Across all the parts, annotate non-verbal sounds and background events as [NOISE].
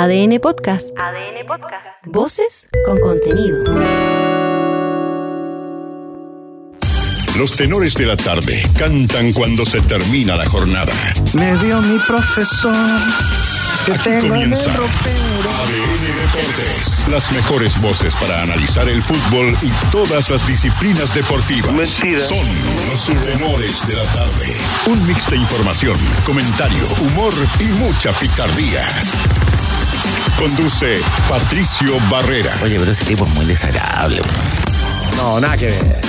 ADN Podcast. ADN Podcast. Voces con contenido. Los tenores de la tarde cantan cuando se termina la jornada. Me dio mi profesor. que Aquí tengo en el comienza. ADN Deportes. Las mejores voces para analizar el fútbol y todas las disciplinas deportivas. Mentira. Son los tenores de la tarde. Un mix de información, comentario, humor y mucha picardía. Conduce Patricio Barrera. Oye, pero ese tipo es muy desagradable. No, nada que ver.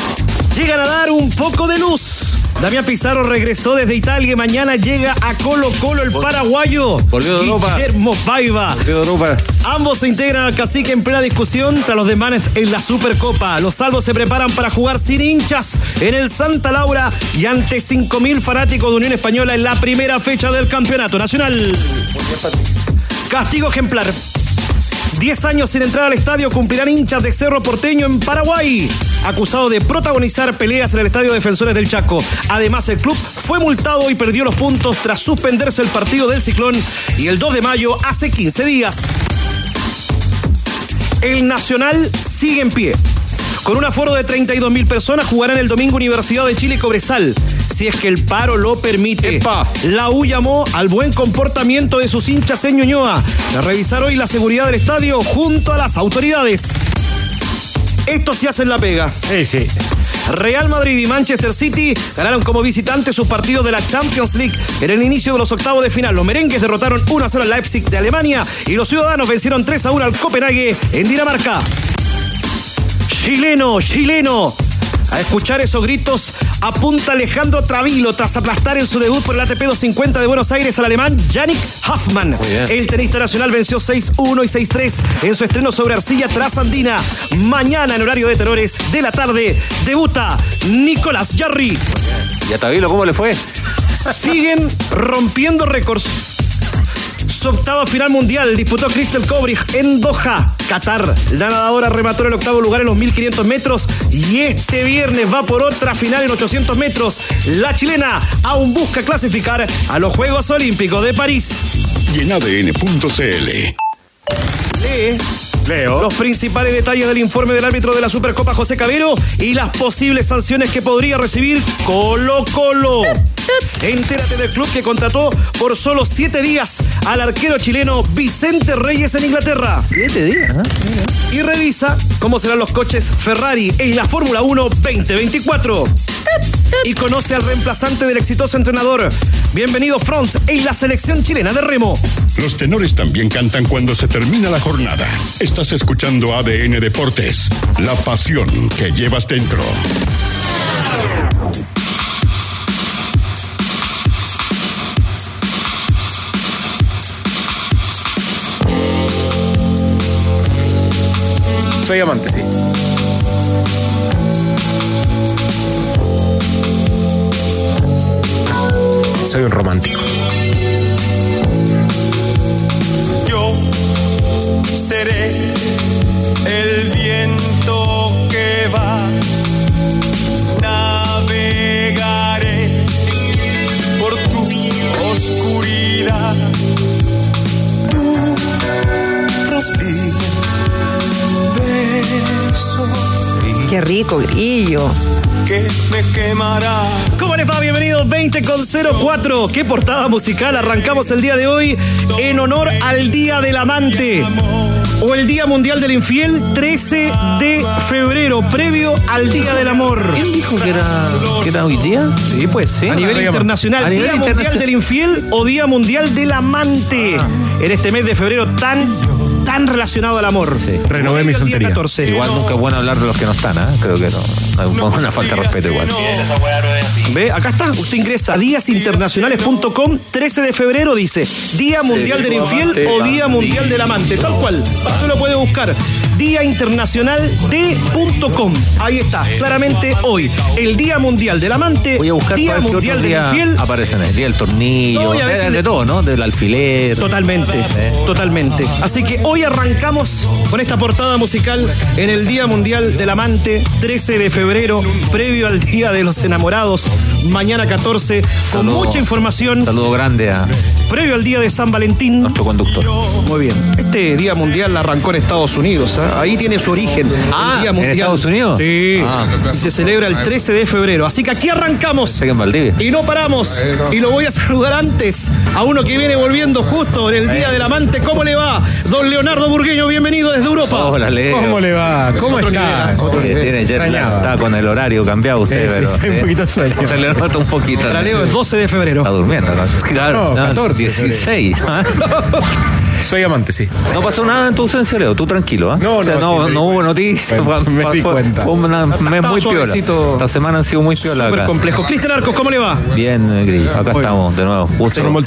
Llegan a dar un poco de luz. Damián Pizarro regresó desde Italia y mañana llega a Colo Colo el paraguayo. Volvió de Europa. Guillermo Paiva. Quedó Europa. Ambos se integran al cacique en plena discusión tras los demanes en la Supercopa. Los salvos se preparan para jugar sin hinchas en el Santa Laura y ante 5.000 fanáticos de Unión Española en la primera fecha del Campeonato Nacional. Castigo ejemplar. 10 años sin entrar al estadio cumplirán hinchas de Cerro Porteño en Paraguay, acusado de protagonizar peleas en el Estadio Defensores del Chaco. Además, el club fue multado y perdió los puntos tras suspenderse el partido del Ciclón y el 2 de mayo hace 15 días. El Nacional sigue en pie. Con un aforo de 32 mil personas jugarán el domingo Universidad de Chile Cobresal. Si es que el paro lo permite. Epa. La U llamó al buen comportamiento de sus hinchas en Ñuñoa. A revisar hoy la seguridad del estadio junto a las autoridades. Esto sí hacen la pega. Sí, sí. Real Madrid y Manchester City ganaron como visitantes sus partidos de la Champions League en el inicio de los octavos de final. Los merengues derrotaron 1 a 0 al Leipzig de Alemania y los ciudadanos vencieron 3 a 1 al Copenhague en Dinamarca. Chileno, chileno. A escuchar esos gritos apunta Alejandro Travilo tras aplastar en su debut por el ATP 250 de Buenos Aires al alemán Yannick Hoffman. El tenista nacional venció 6-1 y 6-3 en su estreno sobre arcilla trasandina. Mañana en horario de tenores de la tarde debuta Nicolás Jarry. ¿Y a Tabilo cómo le fue? Siguen rompiendo récords. Su octava final mundial disputó Crystal Kobrich en Doha, Qatar. La nadadora remató en el octavo lugar en los 1500 metros y este viernes va por otra final en 800 metros. La chilena aún busca clasificar a los Juegos Olímpicos de París. Y en ADN.cl. Lee Leo. los principales detalles del informe del árbitro de la Supercopa José Cabero y las posibles sanciones que podría recibir Colo Colo. Entérate del club que contrató por solo siete días al arquero chileno Vicente Reyes en Inglaterra. Siete días, ¿eh? Y revisa cómo serán los coches Ferrari en la Fórmula 1 2024. Y conoce al reemplazante del exitoso entrenador. Bienvenido Front en la selección chilena de remo. Los tenores también cantan cuando se termina la jornada. Estás escuchando ADN Deportes. La pasión que llevas dentro. Soy amante, sí. Soy un romántico. Qué rico, grillo. que me quemará. ¿Cómo les va? Bienvenidos 20 con 04. ¿Qué portada musical arrancamos el día de hoy en honor al Día del Amante? O el Día Mundial del Infiel, 13 de febrero, previo al Día del Amor. ¿Quién dijo que era, que era hoy día? Sí, pues sí. A nivel internacional, A nivel Día Mundial internacional. del Infiel o Día Mundial del Amante. En este mes de febrero tan, tan relacionado al amor. Sí. Renové mi soltería. 14. Igual nunca es bueno hablar de los que no están, ¿eh? Creo que no. Una falta de respeto igual. Ve, acá está. Usted ingresa a díasinternacionales.com. 13 de febrero dice Día Mundial del Infiel o Día Mundial del Amante. Tal cual. Usted lo puede buscar. Día Internacional de.com. Ahí está. Claramente hoy. El Día Mundial del Amante. Voy a buscar Día Mundial del Infiel. aparecen. El día del tornillo, No, de, todo, ¿no? Del alfiler. Totalmente, totalmente. Así que hoy hoy arrancamos con esta portada musical en el Día Mundial del Amante, 13 de febrero, previo al Día de los Enamorados, mañana 14, con Saludo. mucha información, Saludo grande a previo al Día de San Valentín. nuestro conductor. Muy bien. Este Día Mundial arrancó en Estados Unidos. ¿ah? Ahí tiene su origen. Ah, el Día ¿en. Estados Unidos? Sí. Ah. Y se celebra el 13 de febrero. Así que aquí arrancamos. Que en Valdivia. Y no paramos. Y lo voy a saludar antes a uno que viene volviendo justo en el Día del Amante. ¿Cómo le va? Don Leonardo Burgueño, bienvenido desde Europa. Hola, Leo. ¿Cómo le va? ¿Cómo Otro está? Eh, Tiene jet lag, Extrañaba. está con el horario cambiado usted, Sí, sí, pero. sí, un sí. poquito sueño. Se le nota un poquito. Leo sí. es 12 de febrero. Está durmiendo, ¿no? Claro, No, 14 de 16. Soy amante, sí. No pasó nada en tu ausencia, Leo. Tú tranquilo, ¿ah? No, O sea, no, no, no hubo noticias. Me [LAUGHS] di cuenta. Fue un mes muy piola. suavecito. Esta semana han sido muy piola Súper acá. complejo. Cristian Arcos, ¿cómo le va? Bien, eh, Grillo. Acá estamos de nuevo.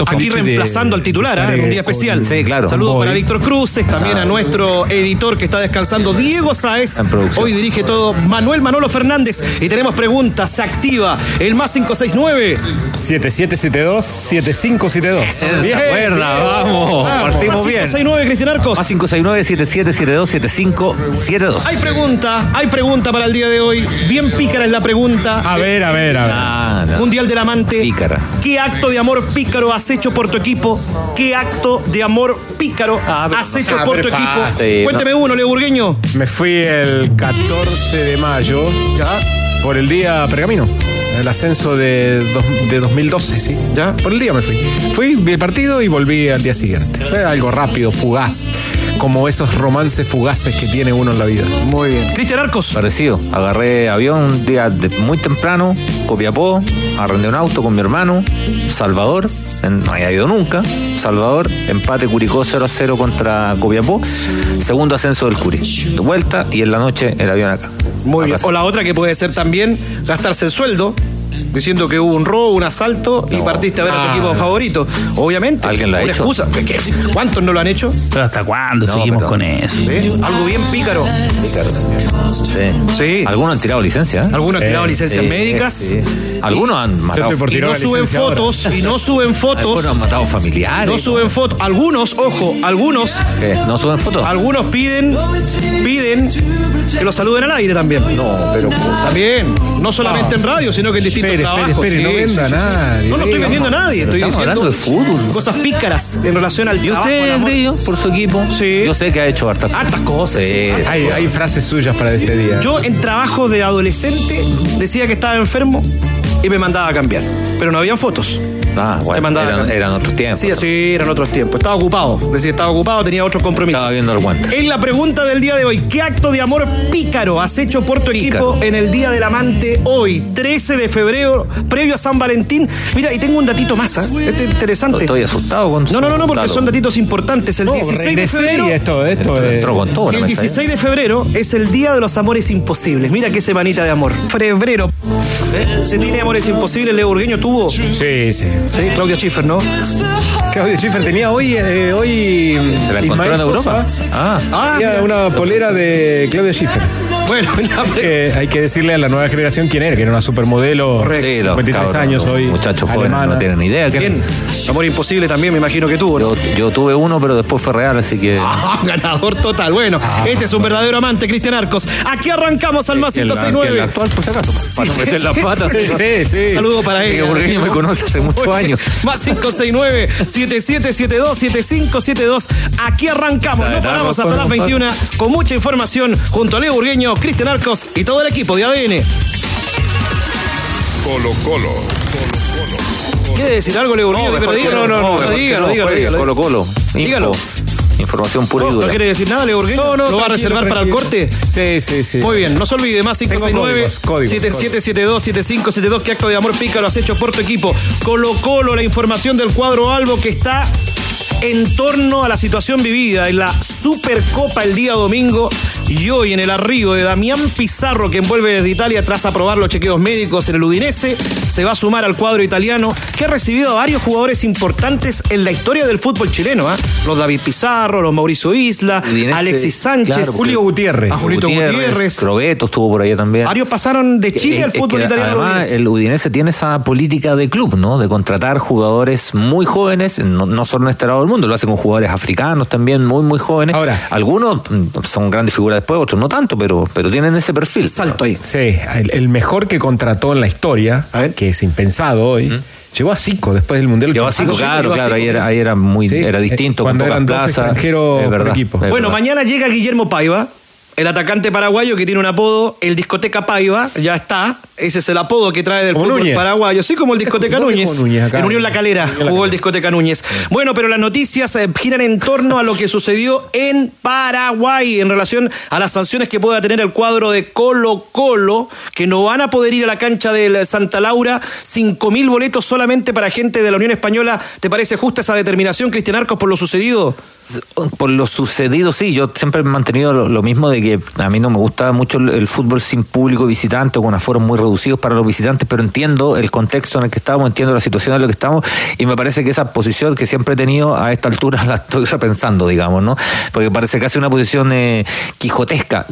Aquí reemplazando al titular, di en un día especial. con- Sí, claro. Saludos para. Víctor Cruces, también a nuestro editor que está descansando, Diego Saez. En producción. Hoy dirige todo Manuel Manolo Fernández. Y tenemos preguntas, se activa el más 569. 7772 7572. Se acuerda, vamos. Partimos Más bien. 569, Cristian Arcos. Más 569-7772-7572. Hay pregunta, hay pregunta para el día de hoy. Bien pícara es la pregunta. A ver, a ver, a ver. Ah, no. Mundial del Amante. Pícara. ¿Qué acto de amor pícaro has hecho por tu equipo? ¿Qué acto de amor pícaro Ah, pero has hecho por tu pero equipo? Cuénteme uno, Leo Burgueño. Me fui el 14 de mayo Ya. Por el día Pergamino. El ascenso de, dos- de 2012, sí. Ya. Por el día me fui. Fui, vi el partido y volví al día siguiente. Algo rápido, fugaz. Como esos romances fugaces que tiene uno en la vida. Muy bien. Cristian Arcos. Parecido. Agarré avión un día de- muy temprano, Copiapó, arrendé un auto con mi hermano, Salvador, en- no había ido nunca. Salvador, empate Curicó 0 a 0 contra Copiapó, segundo ascenso del Curi. De vuelta y en la noche el avión acá. Muy bien. O la otra que puede ser también gastarse el sueldo. Diciendo que hubo un robo, un asalto y partiste a ver a tu Ah. equipo favorito. Obviamente. ¿Alguien lo ha una hecho? excusa. ¿Cuántos no lo han hecho? Pero ¿hasta cuándo No, seguimos pero- con eso? ¿Eh? Algo bien pícaro. Sí. Sí. Algunos han tirado licencia. ¿eh? Algunos han Eh, tirado licencias Sí, médicas. sí. Algunos han matado. Y no suben fotos. Y no suben fotos. Algunos han matado familiares. No suben fotos. Algunos, ojo, algunos, ¿Qué? ¿No suben fotos? algunos piden, piden que los saluden al aire también. No, pero. También, no solamente Ah. en radio, sino que en distintos Espere, espere, trabajos. espere, no venda a nadie, No, no estoy vendiendo a nadie, estoy estamos diciendo hablando de fútbol. cosas pícaras en relación al ¿Y trabajo, usted, amor. Grillo, por su equipo? Sí. Yo sé que ha hecho hartas Hartas cosas. Sí. sí, hartas Hay, cosas. hay frases suyas para este día. Yo en trabajo de adolescente decía que estaba enfermo y me mandaba a cambiar. Pero no habían fotos. Ah, bueno, mandaba eran, otros tiempos. Sí, así eran otros tiempos. Estaba ocupado. Decía, estaba ocupado, tenía otros compromisos. Estaba viendo el guante. En la pregunta del día de hoy, ¿qué acto de amor pícaro has hecho por tu Pícaro. equipo en el Día del Amante hoy, 13 de febrero, previo a San Valentín? Mira, y tengo un datito más, ¿ah? Este es interesante. Estoy asustado con No, no, no, no, porque son datitos importantes. El No, 16 de febrero. esto, esto es. Entró con todo. la El mesa, ¿eh? 16 de febrero es el Día de los Amores Imposibles. Mira qué semanita de amor. Febrero. ¿Eh? ¿Se tiene amores imposibles? Leo Burgueño tuvo. Sí, Sí, sí. Claudia Schiffer, ¿no? Claudio Schiffer tenía hoy, eh, hoy ¿Se la encontró Ismael en Europa? Sosa, Ah, Ah, tenía una polera de Claudia Schiffer. Bueno, [LAUGHS] la Eh, hay que decirle a la nueva generación quién era, que era una supermodelo, Correcto. sí, los 53 cabros, años hoy. Muchachos jóvenes no tienen ni idea. que- Bien. Amor imposible también, me imagino que tuvo. ¿no? Yo, yo tuve uno, pero después fue real, así que. Ah, [LAUGHS] ganador total. Bueno, este es un verdadero amante, Cristian Arcos. Aquí arrancamos al más que el, que el 569. actual, por si acaso. para sí, meter las sí. patas. Sí, sí. Saludo para él. Burgueño me conoce hace muchos años. Más 569-7772-7572. Aquí arrancamos. No paramos hasta las 21 con mucha información junto a Leo Burgueño, Cristian Arcos y todo el equipo de ADN. Colo Colo. ¿Quiere decir algo, Leo dígalo, mejor que dígalo, no dígalo, dígalo. Colo Colo. Dígalo. Información pura y ¿No, dura. no quiere decir nada, Leo Burgueño? No, no, ¿Lo va a reservar para el corte? Sí, sí, sí. Muy bien, no se olvide, más Tengo 569 códigos, códigos, 7772 7572 ¿Qué acto de amor pícaro has hecho por tu equipo? Colo Colo, la información del cuadro Albo que está en torno a la situación vivida en la Supercopa el día domingo y hoy en el arribo de Damián Pizarro que envuelve desde Italia tras aprobar los chequeos médicos en el Udinese se va a sumar al cuadro italiano que ha recibido a varios jugadores importantes en la historia del fútbol chileno ¿ah? los David Pizarro, los Mauricio Isla Udinese, Alexis Sánchez claro, Julio Gutiérrez. A Julito Gutiérrez. Crobeto estuvo por allá también. Varios pasaron de Chile Es- al es fútbol que italiano. Además, Udinese. el Udinese tiene esa política de club, ¿no? De contratar jugadores muy jóvenes, no, no son esterados del mundo. Lo hace con jugadores africanos también, muy, muy jóvenes. Ahora. Algunos mm, son grandes figuras después, otros no tanto, pero, pero tienen ese perfil. Salto ahí. Sí, el, el mejor que contrató en la historia, A que es impensado hoy, llegó a Zico después del Mundial. Llegó 85. así, claro, a claro, ahí era, ahí era muy, Sí, era eh, distinto, con cuando eran dos plazas. extranjeros por equipo. es Bueno, verdad. mañana llega Guillermo Paiva, el atacante paraguayo que tiene un apodo, el discoteca Paiva, ya está. Ese es el apodo que trae del Como fútbol Núñez. paraguayo, sí como el discoteca ¿Dónde Núñez. Núñez acá? En Unión La Calera jugó el discoteca Núñez. Bueno, pero las noticias eh, giran en torno a lo que sucedió en Paraguay en relación a las sanciones que pueda tener el cuadro de Colo Colo, que no van a poder ir a la cancha del Santa Laura, 5.000 boletos solamente para gente de la Unión Española. ¿Te parece justa esa determinación, Cristian Arcos, por lo sucedido? Por lo sucedido, sí, yo siempre he mantenido lo, lo mismo de que a mí no me gusta mucho el, fútbol sin público visitante o con aforos muy reducidos para los visitantes, pero entiendo el contexto en el que estamos, entiendo la situación en la que estamos y me parece que esa posición que siempre he tenido a esta altura [LAUGHS] la estoy repensando, digamos, ¿no? Porque parece casi una posición eh, quijotesca.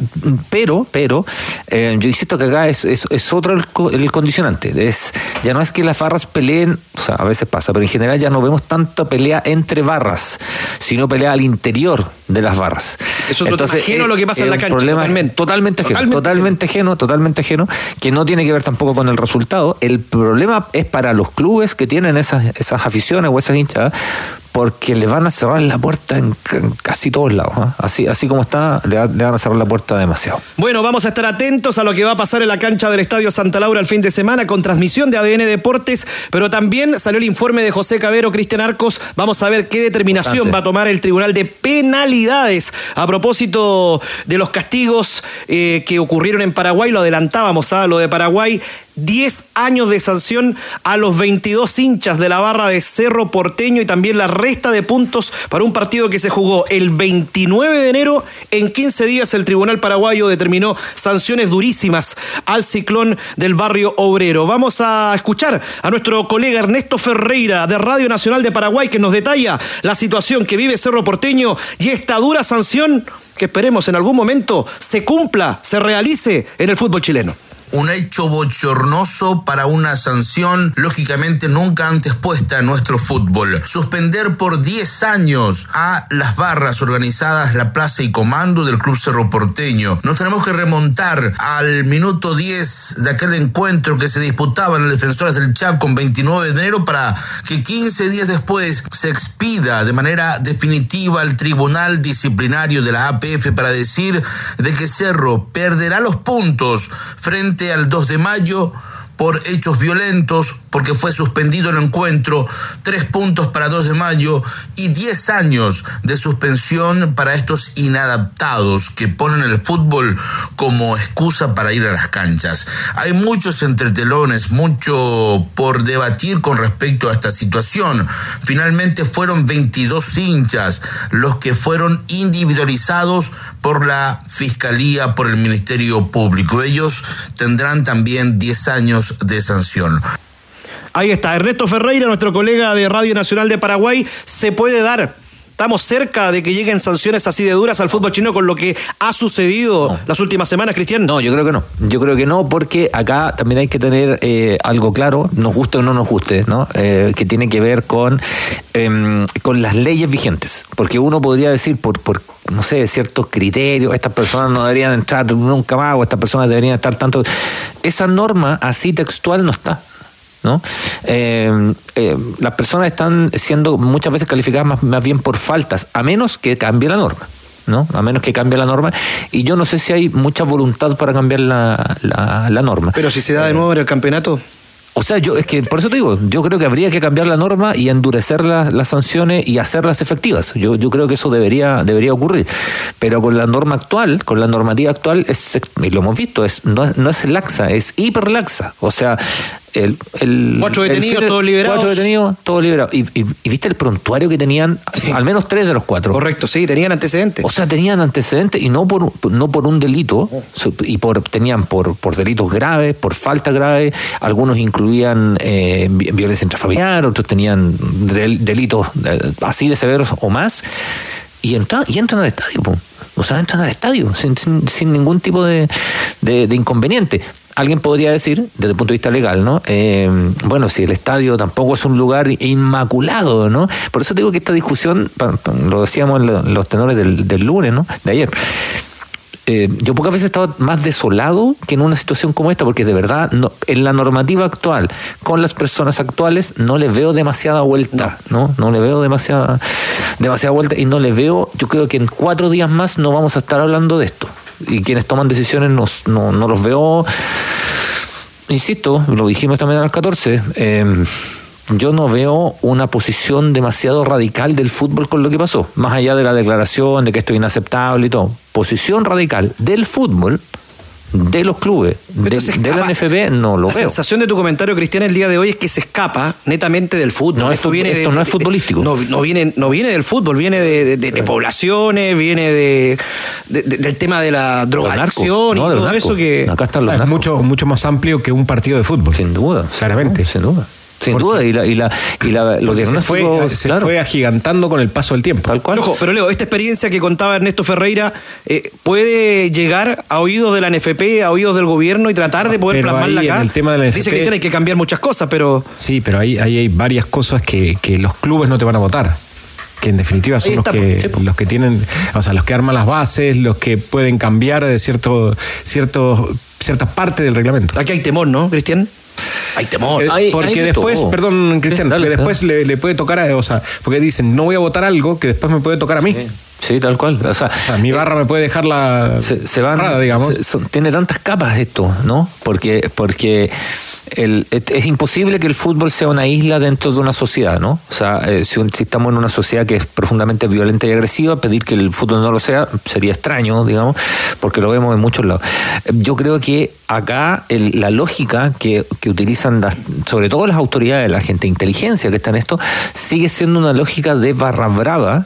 Pero, pero, eh, yo insisto que acá es, es, es otro el, el condicionante. Es, ya no es que las barras peleen, o sea, a veces pasa, pero en general ya no vemos tanta pelea entre barras, sino pelea al interior de las barras. Eso es ajeno a lo que pasa en la cancha, problema- totalmente. Totalmente ajeno, Totalmente totalmente ajeno, totalmente ajeno, que no tiene que ver tampoco con el resultado. El problema es para los clubes que tienen esas, esas aficiones o esas hinchadas, porque le van a cerrar la puerta en, ca- en casi todos lados. ¿ah? Así, así como está, le, va- le van a cerrar la puerta demasiado. Bueno, vamos a estar atentos a lo que va a pasar en la cancha del Estadio Santa Laura el fin de semana con transmisión de ADN Deportes, pero también salió el informe de José Cabero, Cristian Arcos. Vamos a ver qué determinación va a tomar el Tribunal de Penalidades a propósito de los castigos eh, que ocurrieron en Paraguay. Lo adelantábamos a lo de Paraguay. 10 años de sanción a los 22 hinchas de la barra de Cerro Porteño y también la resta de puntos para un partido que se jugó el 29 de enero. En 15 días el Tribunal Paraguayo determinó sanciones durísimas al ciclón del barrio obrero. Vamos a escuchar a nuestro colega Ernesto Ferreira de Radio Nacional de Paraguay que nos detalla la situación que vive Cerro Porteño y esta dura sanción que esperemos en algún momento se cumpla, se realice en el fútbol chileno. Un hecho bochornoso para una sanción lógicamente nunca antes puesta en nuestro fútbol. Suspender por 10 años a las barras organizadas la Plaza y Comando del Club Cerro Porteño. Nos tenemos que remontar al minuto 10 de aquel encuentro que se disputaba en el Defensores del Chaco en 29 de enero para que 15 días después se expida de manera definitiva al Tribunal Disciplinario de la APF para decir de que Cerro perderá los puntos frente al 2 de mayo por hechos violentos, porque fue suspendido el encuentro, tres puntos para 2 de mayo y 10 años de suspensión para estos inadaptados que ponen el fútbol como excusa para ir a las canchas. Hay muchos entretelones, mucho por debatir con respecto a esta situación. Finalmente fueron 22 hinchas los que fueron individualizados por la Fiscalía, por el Ministerio Público. Ellos tendrán también 10 años de sanción. Ahí está, Ernesto Ferreira, nuestro colega de Radio Nacional de Paraguay, se puede dar. Estamos cerca de que lleguen sanciones así de duras al fútbol chino con lo que ha sucedido las últimas semanas, Cristian. No, yo creo que no. Yo creo que no, porque acá también hay que tener eh, algo claro, nos guste o no nos guste, ¿no? Eh, que tiene que ver con, em, con las leyes vigentes. Porque uno podría decir, por, por, no sé, ciertos criterios, estas personas no deberían entrar nunca más, o estas personas deberían estar tanto. Esa norma así textual no está. ¿No? Eh, eh, las personas están siendo muchas veces calificadas más, más bien por faltas, a menos que cambie la norma. ¿no? A menos que cambie la norma. Y yo no sé si hay mucha voluntad para cambiar la, la, la norma. Pero si se da de nuevo en el campeonato. O sea, yo es que por eso te digo, yo creo que habría que cambiar la norma y endurecer las, las sanciones y hacerlas efectivas. Yo, yo creo que eso debería, debería ocurrir. Pero con la norma actual, con la normativa actual, es, y lo hemos visto, es, no, no es laxa, es hiperlaxa. O sea, el, el Cuatro detenidos, todos liberados. Cuatro detenidos, todos liberados. Y, y- y viste el prontuario que tenían, al menos tres de los cuatro. Correcto, sí, tenían antecedentes. O sea, tenían antecedentes y no por no por un delito, su- y por tenían por, por delitos graves, por falta grave, algunos incluían eh, vi- violencia intrafamiliar, otros tenían del- delitos eh, así de severos o más, y, entran y entran al estadio, po. o sea, entran al estadio sin, sin, sin ningún tipo de, de- de inconveniente. Alguien podría decir, desde el punto de vista legal, ¿no? Eh, bueno, si el estadio tampoco es un lugar inmaculado, ¿no? Por eso digo que esta discusión, lo decíamos en lo- los tenores del, del lunes, ¿no? De ayer. Eh, yo pocas veces he estado más desolado que en una situación como esta, porque de verdad, no, en la normativa actual, con las personas actuales, no le veo demasiada vuelta, ¿no? No le veo demasiada, demasiada vuelta y no le veo, yo creo que en cuatro días más no vamos a estar hablando de esto. Y quienes toman decisiones nos- no, no los veo, insisto, lo dijimos también a las 14, eh, yo no veo una posición demasiado radical del fútbol con lo que pasó, más allá de la declaración de que esto es inaceptable y todo. Posición radical del fútbol, de los clubes, de, Esto la. NFB, no lo la veo. sensación de tu comentario, Cristian, el día de hoy es que se escapa netamente del fútbol. No es fut- esto no es futbolístico. No, no viene, no viene del fútbol, viene de, de- de poblaciones, viene de, de- de- del tema de la drogadicción y no, los todo eso que. Acá están los es mucho, mucho más amplio que un partido de fútbol. Sin duda. Claramente. Sin duda. Sin Porque- duda. Y, la, y, la, y la- los se fue, se claro, fue agigantando con el paso del tiempo. tal cual. Ojo, pero Leo, esta experiencia que contaba Ernesto Ferreira eh, puede llegar a oídos de la NFP, a oídos del gobierno y tratar de poder Pero plasmarla ahí, en el tema de la Dice NFP Cristian hay que cambiar muchas cosas, pero Sí, pero ahí, ahí hay varias cosas que, que los clubes no te van a votar. Que en definitiva son los que, sí, po. los que tienen, o sea, los que arman las bases, los que pueden cambiar de cierto, cierto, cierta parte del reglamento. aquí hay temor, ¿no, Cristian? Hay temor. Eh, Hay- porque de después, todo. perdón, Sí, Cristian, dale, porque después le, le puede tocar a, o sea, porque dicen, no voy a votar algo que después me puede tocar a mí. Sí, tal cual. O sea, O sea, mi barra me puede dejar la se, se van barrada, digamos. se- tiene tantas capas esto no porque porque el, es, imposible que el fútbol sea una isla dentro de una sociedad no o sea eh, si, un- si estamos en una sociedad que es profundamente violenta y agresiva pedir que el fútbol no lo sea sería extraño digamos porque lo vemos en muchos lados. Eh, yo creo que acá el- la lógica que, que utilizan las- sobre todo las autoridades la gente de inteligencia que está en esto sigue siendo una lógica de barra brava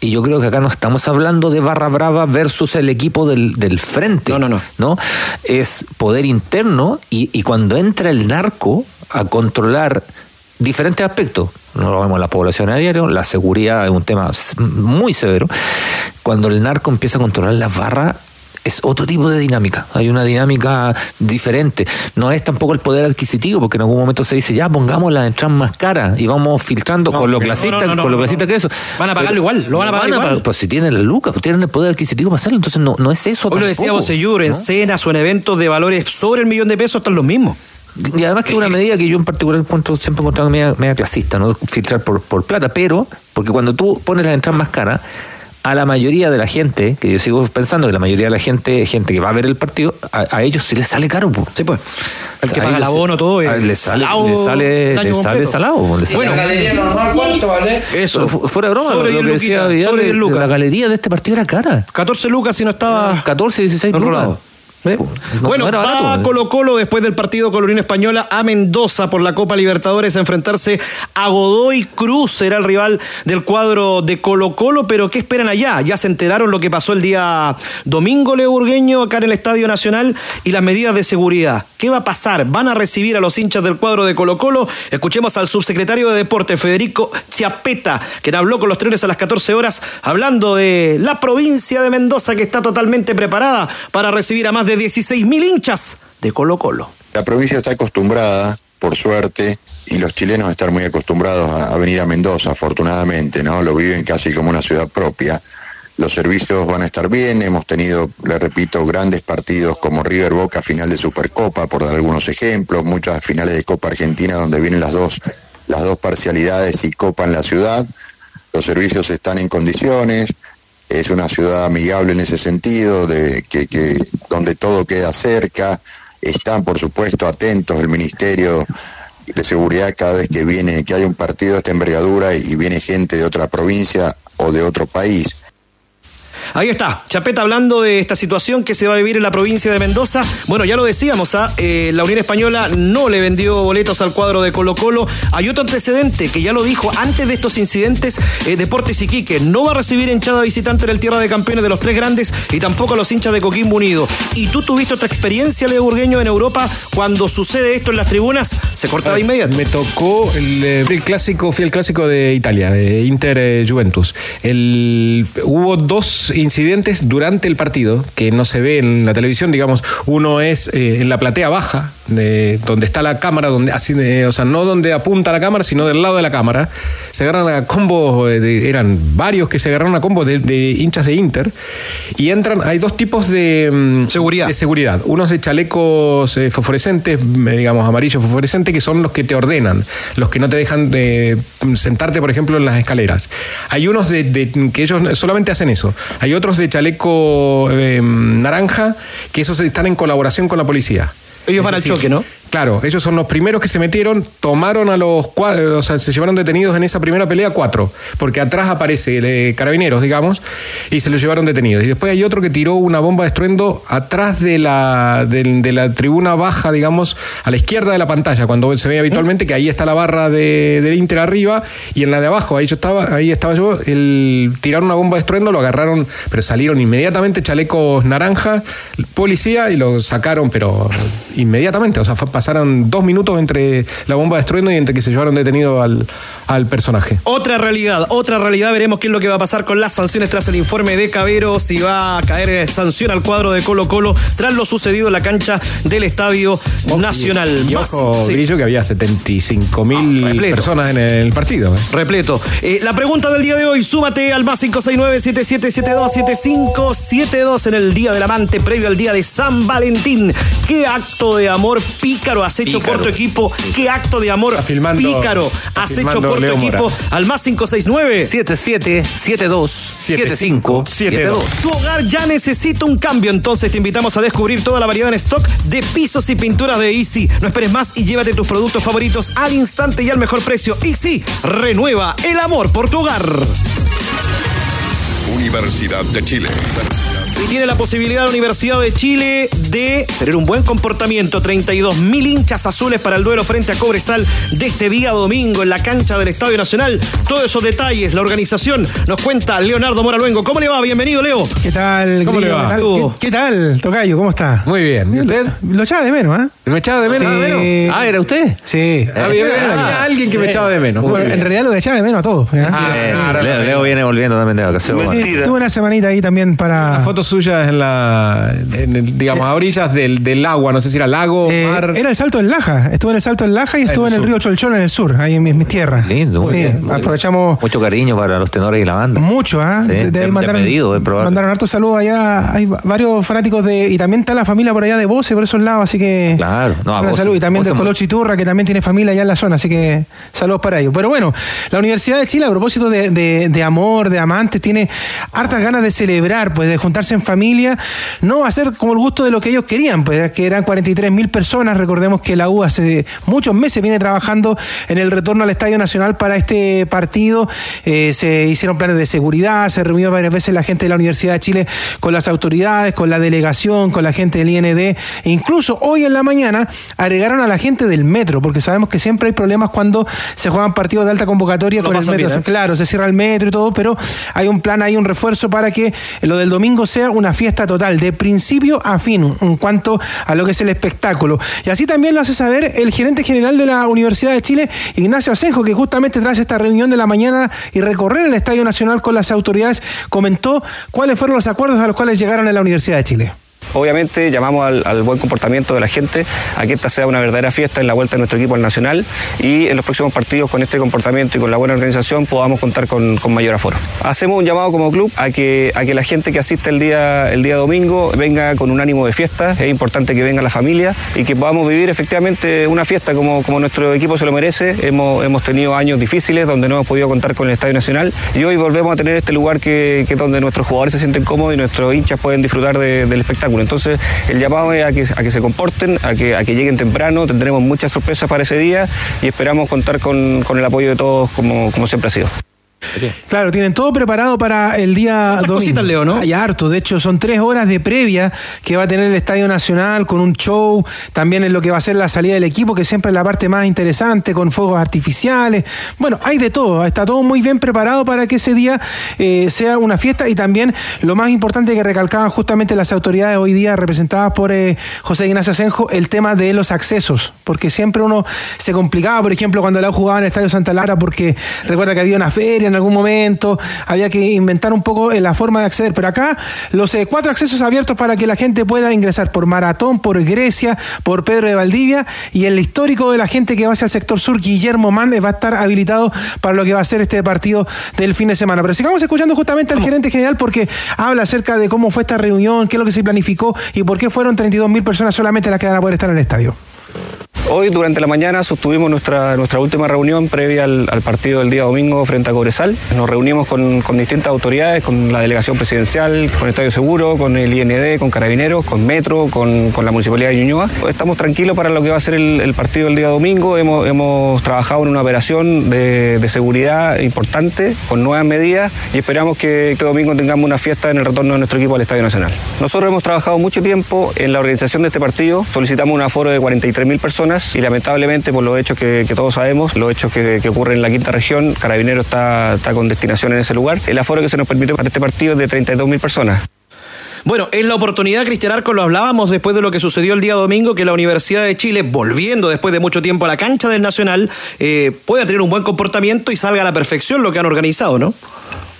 y yo creo que acá no estamos hablando de Barra Brava versus el equipo del, del frente. No, no, no. ¿no? Es poder interno y, y cuando entra el narco a controlar diferentes aspectos, no lo vemos en la población a diario, la seguridad es un tema muy severo. Cuando el narco empieza a controlar las barras, es otro tipo de dinámica. Hay una dinámica diferente. No es tampoco el poder adquisitivo, porque en algún momento se dice, ya pongamos las entradas más caras y vamos filtrando con lo clasista, no, no, con lo clasista que eso. Van a pagarlo igual, lo van a pagar igual. Pues si tienen la lucas, pues tienen el poder adquisitivo para hacerlo, entonces no, no es eso. Hoy lo decía Bocellur, en cenas o en eventos de valores sobre el millón de pesos están los mismos. Y además que es una medida que yo en particular encuentro, siempre he encontrado media, media clasista, ¿no? Filtrar por, por plata, pero, porque cuando tú pones las entradas más caras, a la mayoría de la gente, que yo sigo pensando que la mayoría de la gente, gente que va a ver el partido, a, a ellos sí les sale caro, pues. Sí, pues. El O que paga el abono, todo. a- es les sale, salado les sale, el les salado. les Bueno, sale- galería normal cuánto vale? Eso. Fu- Fuera de broma, Sobre lo 10 que decía Vidal, sobre de- 10 de lucas. la galería de este partido era cara. 14 lucas si no estaba 14, 16 enrolado. lucas. ¿Eh? No- bueno, no era barato, va ¿eh? Colo Colo después del partido con la Unión Española a Mendoza por la Copa Libertadores a enfrentarse a Godoy Cruz, será el rival del cuadro de Colo Colo, pero ¿qué esperan allá? Ya se enteraron lo que pasó el día domingo, Leo Burgueño, acá en el Estadio Nacional y las medidas de seguridad. ¿Qué va a pasar? ¿Van a recibir a los hinchas del cuadro de Colo Colo? Escuchemos al subsecretario de Deporte, Federico Chiapeta, quien habló con los trenes a las 14 horas, hablando de la provincia de Mendoza que está totalmente preparada para recibir a más de 16 mil hinchas de Colo Colo. La provincia está acostumbrada, por suerte, y los chilenos están muy acostumbrados a, venir a Mendoza, afortunadamente, ¿no? Lo viven casi como una ciudad propia. Los servicios van a estar bien, hemos tenido, le repito, grandes partidos como River Boca, final de Supercopa, por dar algunos ejemplos, muchas finales de Copa Argentina donde vienen las dos, las dos parcialidades y Copa en la ciudad. Los servicios están en condiciones, es una ciudad amigable en ese sentido, de que, que donde todo queda cerca, están por supuesto atentos el Ministerio de Seguridad cada vez que viene, que hay un partido de esta envergadura y viene gente de otra provincia o de otro país. Ahí está, Chapeta hablando de esta situación que se va a vivir en la provincia de Mendoza. Bueno, ya lo decíamos, ¿ah? Eh, la Unión Española no le vendió boletos al cuadro de Colo Colo. Hay otro antecedente que ya lo dijo antes de estos incidentes, eh, Deportes Iquique no va a recibir hinchada visitante en el Tierra de Campeones de los tres grandes y tampoco a los hinchas de Coquimbo Unido. ¿Y tú tuviste otra experiencia, Leo Burgueño, en Europa cuando sucede esto en las tribunas? Se corta de inmediato. Me tocó el, eh, el clásico, fui el clásico de Italia, de Inter eh, Juventus. El, hubo dos incidentes durante el partido que no se ve en la televisión, digamos, uno es eh, en la platea baja, de, donde está la cámara, donde así, de- o sea, no donde apunta la cámara, sino del lado de la cámara. Se agarran a combos, eh, de- eran varios que se agarraron a combos de, de hinchas de Inter y entran, hay dos tipos de mm, Seguridad. de seguridad. Unos de chalecos eh, fosforescentes, eh, digamos amarillos fosforescentes, que son los que te ordenan, los que no te dejan de mm, sentarte, por ejemplo, en las escaleras. Hay unos de- que ellos solamente hacen eso. Hay otros de chaleco eh, naranja que esos están en colaboración con la policía. Ellos Es van al choque, ¿no? Claro, ellos son los primeros que se metieron, tomaron a los cuatro, o sea, se llevaron detenidos en esa primera pelea cuatro, porque atrás aparece eh, carabineros, digamos, y se los llevaron detenidos. Y después hay otro que tiró una bomba de estruendo atrás de la, de, la tribuna baja, digamos, a la izquierda de la pantalla, cuando se ve habitualmente que ahí está la barra de, del Inter arriba, y en la de abajo, ahí yo estaba, ahí estaba yo, el, tiraron una bomba de estruendo, lo agarraron, pero salieron inmediatamente chalecos naranja, policía, y lo sacaron, pero inmediatamente, o sea, fue- pasaron dos minutos entre la bomba de estruendo y entre que se llevaron detenido al, al personaje. Otra realidad, otra realidad. Veremos qué es lo que va a pasar con las sanciones tras el informe de Cabero. Si va a caer sanción al cuadro de Colo Colo tras lo sucedido en la cancha del Estadio Nacional. Y Más- ojo, sí. Grillo, que había 75 mil Ah, personas en el partido. ¿eh? Repleto. Eh, la pregunta del día de hoy, súmate al más 569-7772-7572 en el Día del Amante, previo al Día de San Valentín. ¿Qué acto de amor pícaro has hecho Pícaro. por tu equipo? ¿Qué acto de amor filmando- pícaro has hecho por tu Mora. equipo? Al más 569. 7772 75 72. Tu hogar ya necesita un cambio, entonces te invitamos a descubrir toda la variedad en stock de pisos y pinturas de Easy. No esperes más y llévate tus productos favoritos al instante y al mejor precio. Easy, renueva el amor por tu hogar. Universidad de Chile. Y tiene la posibilidad la Universidad de Chile de tener un buen comportamiento. 32 mil hinchas azules para el duelo frente a Cobresal de este día domingo en la cancha del Estadio Nacional. Todos esos detalles, la organización, nos cuenta Leonardo Moraluengo. ¿Cómo le va? Bienvenido, Leo. ¿Qué tal? ¿Cómo le va? ¿Qué tal. ¿Qué, qué tal, Tocayo? ¿Cómo está? Muy bien. ¿Y usted? Lo echaba de menos, ¿ah? ¿Me echaba de menos? Sí. Ah, ¿era usted? Sí. Había, había alguien que me echaba de menos. Bueno, en realidad lo echaba de menos a todos. ¿ah? Ah, Eh, claro. Leo, Leo viene volviendo también de vacaciones. Sí, Tuve una semanita ahí también para. Fotos suyas en la, en el- digamos, a orillas del, del agua, no sé si era lago, Eh, mar. era el salto del Laja. Estuve en el salto del Laja y estuve en en el río Cholchón en el sur, ahí en mis, mis tierras. Lindo, Sí, bien, aprovechamos Mucho cariño para los tenores y la banda. mucho, ¿ah? Sí, De- de- de- de mandaron, pedido, mandaron hartos saludos allá. Hay va- varios fanáticos de. Y también está la familia por allá de Voce, por esos lados, así que. Claro, no, a saludo. Y también del Colo Chiturra, que también tiene familia allá en la zona, así que saludos para ellos. Pero bueno, la Universidad de Chile, a propósito de, de- de amor, de amantes, tiene hartas ganas de celebrar, pues de juntarse en familia. No va a ser como el gusto de lo que ellos querían, pues que eran 43 mil personas. Recordemos que la U hace muchos meses viene trabajando en el retorno al Estadio Nacional para este partido. Eh, se hicieron planes de seguridad, se reunió varias veces la gente de la Universidad de Chile con las autoridades, con la delegación, con la gente del IND. E incluso hoy en la mañana agregaron a la gente del metro, porque sabemos que siempre hay problemas cuando se juegan partidos de alta convocatoria Lo con el metro. bien, ¿eh? Claro, se cierra el metro y todo, pero hay un plan, hay un refuerzo para que lo del domingo sea una fiesta total, de principio a fin, en cuanto a lo que es el espectáculo. Y así también lo hace saber el gerente general de la Universidad de Chile, Ignacio Asenjo, que justamente tras esta reunión de la mañana y recorrer el Estadio Nacional con las autoridades, comentó cuáles fueron los acuerdos a los cuales llegaron en la Universidad de Chile. Obviamente llamamos al, buen comportamiento de la gente a que esta sea una verdadera fiesta en la vuelta de nuestro equipo al Nacional y en los próximos partidos con este comportamiento y con la buena organización podamos contar con, mayor aforo. Hacemos un llamado como club a que, a que la gente que asiste el día, el día domingo venga con un ánimo de fiesta, es importante que venga la familia y que podamos vivir efectivamente una fiesta como, como nuestro equipo se lo merece. Hemos, hemos tenido años difíciles donde no hemos podido contar con el Estadio Nacional y hoy volvemos a tener este lugar que, que donde nuestros jugadores se sienten cómodos y nuestros hinchas pueden disfrutar de- del espectáculo. Entonces, el llamado es a que, a que se comporten, a que, a que lleguen temprano, tendremos muchas sorpresas para ese día y esperamos contar con, con el apoyo de todos como, como siempre ha sido. Claro, tienen todo preparado para el día Hartas domingo. cositas, Leo, ¿no? Hay harto. De hecho, son tres horas de previa que va a tener el Estadio Nacional con un show. También en lo que va a ser la salida del equipo, que siempre es la parte más interesante, con fuegos artificiales. Bueno, hay de todo. Está todo muy bien preparado para que ese día eh, sea una fiesta. Y también lo más importante que recalcaban justamente las autoridades hoy día, representadas por eh, José Ignacio Asenjo, el tema de los accesos. Porque siempre uno se complicaba, por ejemplo, cuando la jugaba en el Estadio Santa Lara, porque recuerda que había una feria en algún momento, había que inventar un poco eh, la forma de acceder. Pero acá los eh, cuatro accesos abiertos para que la gente pueda ingresar por Maratón, por Grecia, por Pedro de Valdivia y el histórico de la gente que va hacia el sector sur, Guillermo Man, va a estar habilitado para lo que va a ser este partido del fin de semana. Pero sigamos escuchando justamente al gerente general porque habla acerca de cómo fue esta reunión, qué es lo que se planificó y por qué fueron 32 mil personas solamente las que van a poder estar en el estadio. Hoy durante la mañana sostuvimos nuestra, nuestra última reunión previa al, partido del día domingo frente a Cobresal. Nos reunimos con, distintas autoridades, con la delegación presidencial, con Estadio Seguro, con el IND, con Carabineros, con Metro, con, la Municipalidad de Ñuñoa. Estamos tranquilos para lo que va a ser el, partido del día domingo. Hemos, hemos trabajado en una operación de, de seguridad importante, con nuevas medidas, y esperamos que este domingo tengamos una fiesta en el retorno de nuestro equipo al Estadio Nacional. Nosotros hemos trabajado mucho tiempo en la organización de este partido. Solicitamos un aforo de 43 mil personas y lamentablemente por los hechos que, que todos sabemos, los hechos que, que, ocurren en la quinta región, Carabinero está, está con destinación en ese lugar. El aforo que se nos permitió para este partido es de 32 mil personas. Bueno, es la oportunidad, Cristian Arco, lo hablábamos después de lo que sucedió el día domingo, que la Universidad de Chile, volviendo después de mucho tiempo a la cancha del Nacional, eh, pueda tener un buen comportamiento y salga a la perfección lo que han organizado, ¿no?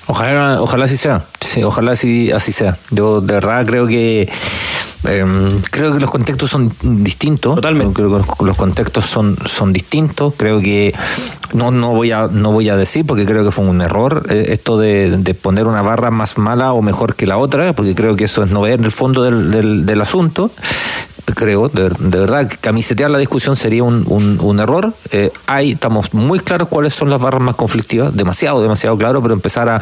Ojalá, ojalá así sea. Sí, ojalá así, así sea. Yo de verdad creo que eh, creo que los contextos son distintos. Totalmente. Creo que los, contextos son, son distintos. Creo que no, no voy a, no voy a decir porque creo que fue un error eh, esto de, de, poner una barra más mala o mejor que la otra, porque creo que eso es no ver el fondo del, del, del asunto creo, de, de, verdad, camisetear la discusión sería un, un, un error. Eh, hay, estamos muy claros cuáles son las barras más conflictivas, demasiado, demasiado claro, pero empezar a,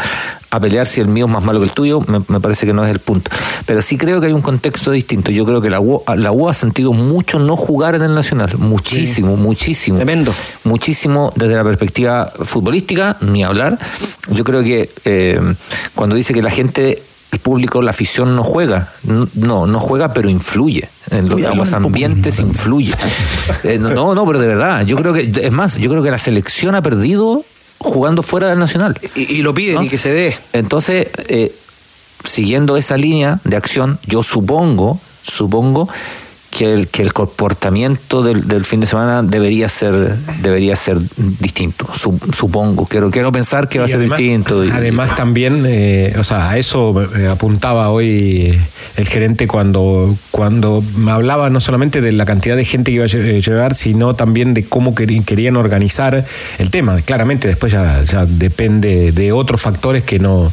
a pelear si el mío es más malo que el tuyo, me, me, parece que no es el punto. Pero sí creo que hay un contexto distinto. Yo creo que la U, la U ha sentido mucho no jugar en el Nacional, muchísimo, sí. muchísimo. Tremendo. Muchísimo desde la perspectiva futbolística, ni hablar. Yo creo que eh, cuando dice que la gente el público, la afición no juega. No, no juega, pero influye. En, lo, en los ambientes influye. [LAUGHS] Eh, no, no, pero de verdad. Yo creo que, es más, yo creo que la selección ha perdido jugando fuera del Nacional. Y, y lo piden ¿no? y que se dé. Entonces, eh, siguiendo esa línea de acción, yo supongo, supongo que el, que el comportamiento del, del, fin de semana debería ser debería ser distinto supongo. Quiero quiero pensar que sí, va a ser además, distinto además también eh, o sea a eso eh, apuntaba hoy el gerente cuando cuando me hablaba no solamente de la cantidad de gente que iba a llevar sino también de cómo querían organizar el tema. Claramente después ya, ya depende de otros factores que no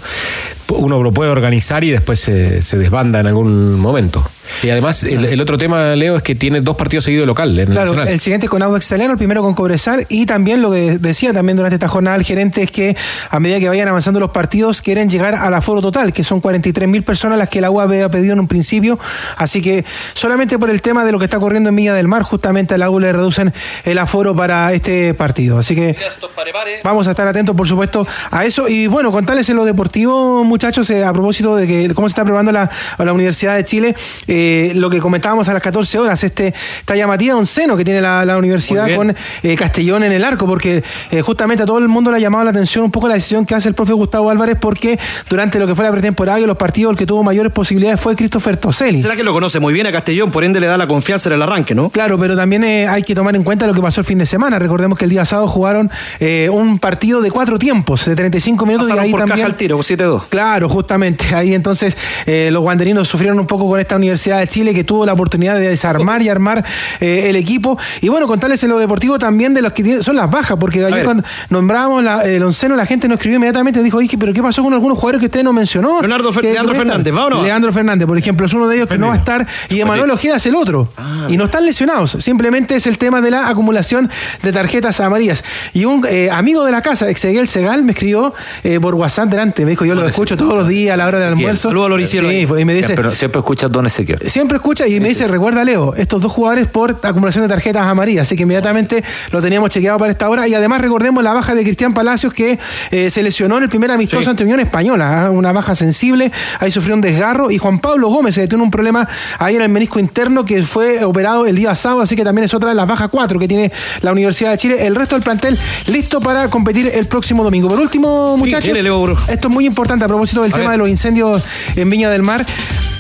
uno lo puede organizar y después se, se desbanda en algún momento. Y además, el, el, otro tema, Leo, es que tiene dos partidos seguidos local. En claro, el, el, siguiente con Audax Italiano, el primero con Cobresal, y también lo que decía también durante esta jornada el gerente es que a medida que vayan avanzando los partidos, quieren llegar al aforo total, que son 43 mil personas las que la UA había pedido en un principio. Así que solamente por el tema de lo que está ocurriendo en Villa del Mar, justamente a la U le reducen el aforo para este partido. Así que vamos a estar atentos, por supuesto, a eso. Y bueno, contarles en lo deportivo, muchachos, eh, a propósito de que cómo se está preparando la, la Universidad de Chile, eh, lo que comentábamos a las 14 horas, este, esta llamativa onceno que tiene la, la universidad con eh, Castellón en el arco, porque eh, justamente a todo el mundo le ha llamado la atención un poco la decisión que hace el profe Gustavo Álvarez, porque durante lo que fue la pretemporada y los partidos el que tuvo mayores posibilidades fue Christopher Toselli. ¿Será que lo conoce muy bien a Castellón, por ende le da la confianza en el arranque, no? Claro, pero también hay que tomar en cuenta lo que pasó el fin de semana. Recordemos que el día sábado jugaron un partido de cuatro tiempos, de 35 minutos Pasaron y ahí por también... caja al tiro, 7-2. Claro, justamente. [LAUGHS] Ahí entonces eh, los guanderinos sufrieron un poco con esta Universidad de Chile que tuvo la oportunidad de desarmar y armar eh, el equipo. Y bueno, contarles en lo deportivo también de los que tienen, son las bajas, porque ayer cuando nombrábamos la, el onceno, la gente nos escribió inmediatamente, dijo, oye, pero ¿qué pasó con algunos jugadores que usted no mencionó? Leonardo Fer Leandro Fernández, ¿va o no? Leandro Fernández, por ejemplo, es uno de ellos que no va a estar, y Emanuel Ojeda es el otro. Ah, y no están lesionados, simplemente es el tema de la acumulación de tarjetas amarillas. Y un eh, amigo de la casa, Exeguel Segal, me escribió por WhatsApp delante, me dijo, yo lo escucho todos los días a la hora del almuerzo. Saludos a Loricielo. Sí, y me dice, pero siempre escucha Don Ezequiel. Siempre escucha y me dice, recuerda Leo, estos dos jugadores por acumulación de tarjetas amarillas, así que inmediatamente lo teníamos chequeado para esta hora y además recordemos la baja de Cristian Palacios que eh, se lesionó en el primer amistoso sí. ante Unión Española, ¿eh? una baja sensible, ahí sufrió un desgarro y Juan Pablo Gómez se tiene un problema ahí en el menisco interno que fue operado el día sábado, así que también es otra de las bajas cuatro que tiene la Universidad de Chile, el resto del plantel listo para competir el próximo domingo. Por último, muchachos, sí, esto es muy importante a propósito del a tema de los incendios en Viña del Mar.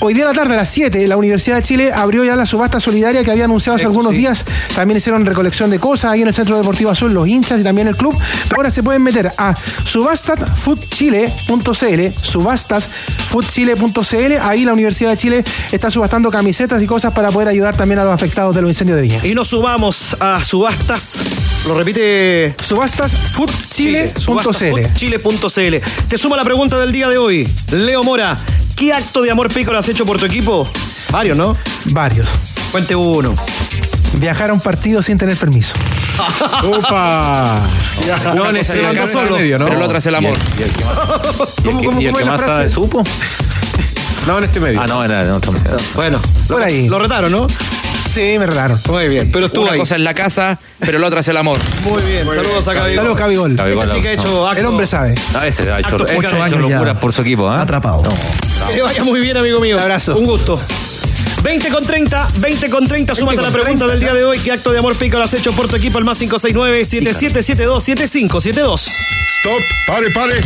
Hoy día a la tarde, a las 7, la Universidad de Chile abrió ya la subasta solidaria que había anunciado hace algunos días. También hicieron recolección de cosas ahí en el Centro Deportivo Azul, los hinchas y también el club. Ahora se pueden meter a subastasfoodchile.cl, subastasfoodchile.cl. Ahí la Universidad de Chile está subastando camisetas y cosas para poder ayudar también a los afectados de los incendios de Viña. Y nos subamos a subastas. Lo repite. Subastasfoodchile.cl. Chile.cl. Te suma la pregunta del día de hoy. Leo Mora, ¿qué acto de amor pícaro has hecho por tu equipo? Varios, ¿no? Varios. Cuente uno. Viajar a un partido sin tener permiso. [LAUGHS] ¡Opa! No, la banco cabeza, solo. Medio, ¿no? Pero el otro es el amor. ¿Y el que más, [LAUGHS] ¿Cómo, cómo, y el cómo que es la más frase? sabe supo? No, en este medio. Ah, no, en otro medio. Bueno, Por ahí. lo retaron, ¿no? Sí, me retaron. Muy bien, pero estuvo Una ahí. cosa es la casa, pero el otro es el amor. Muy bien, saludos a Cabigol. Saludos, Cabigol. Cabigol, Ese sí que ha no. hecho acto. El hombre sabe. A veces ha hecho, Actos ha locuras por su equipo, ¿ah? Atrapado. Que vaya muy bien, amigo mío. Un abrazo. Un gusto. 20 con 30, 20 con 30, súmate a la con pregunta 30, del día de hoy. ¿Qué acto de amor pícaro has hecho por tu equipo al más 569-7772-7572? Stop, pare, pare.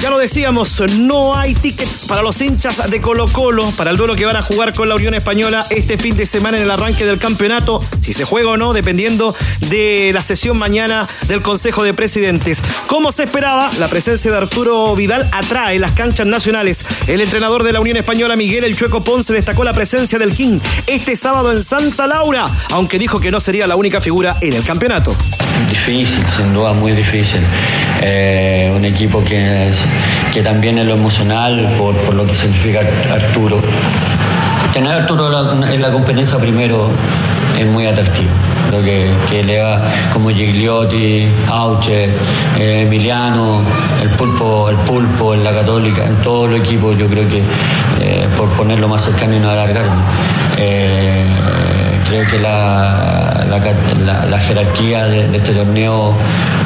Ya lo decíamos, no hay ticket para los hinchas de Colo Colo para el duelo que van a jugar con la Unión Española este fin de semana en el arranque del campeonato, si se juega o no, dependiendo de la sesión mañana del Consejo de Presidentes. Como se esperaba, la presencia de Arturo Vidal atrae las canchas nacionales. El entrenador de la Unión Española, Miguel El Chueco Ponce, destacó la presencia del King este sábado en Santa Laura, aunque dijo que no sería la única figura en el campeonato. Difícil, sin duda muy difícil. Eh, un equipo que, es- que también en lo emocional, por, por lo que significa Arturo. Tener a Arturo la- en la competencia primero es muy atractivo. Lo que, le da como Gigliotti, Auche, eh, Emiliano, el pulpo, el pulpo en la católica, en todo el equipo yo creo que eh, por ponerlo más cercano y no alargarme. eh, creo que la, la jerarquía de, de este torneo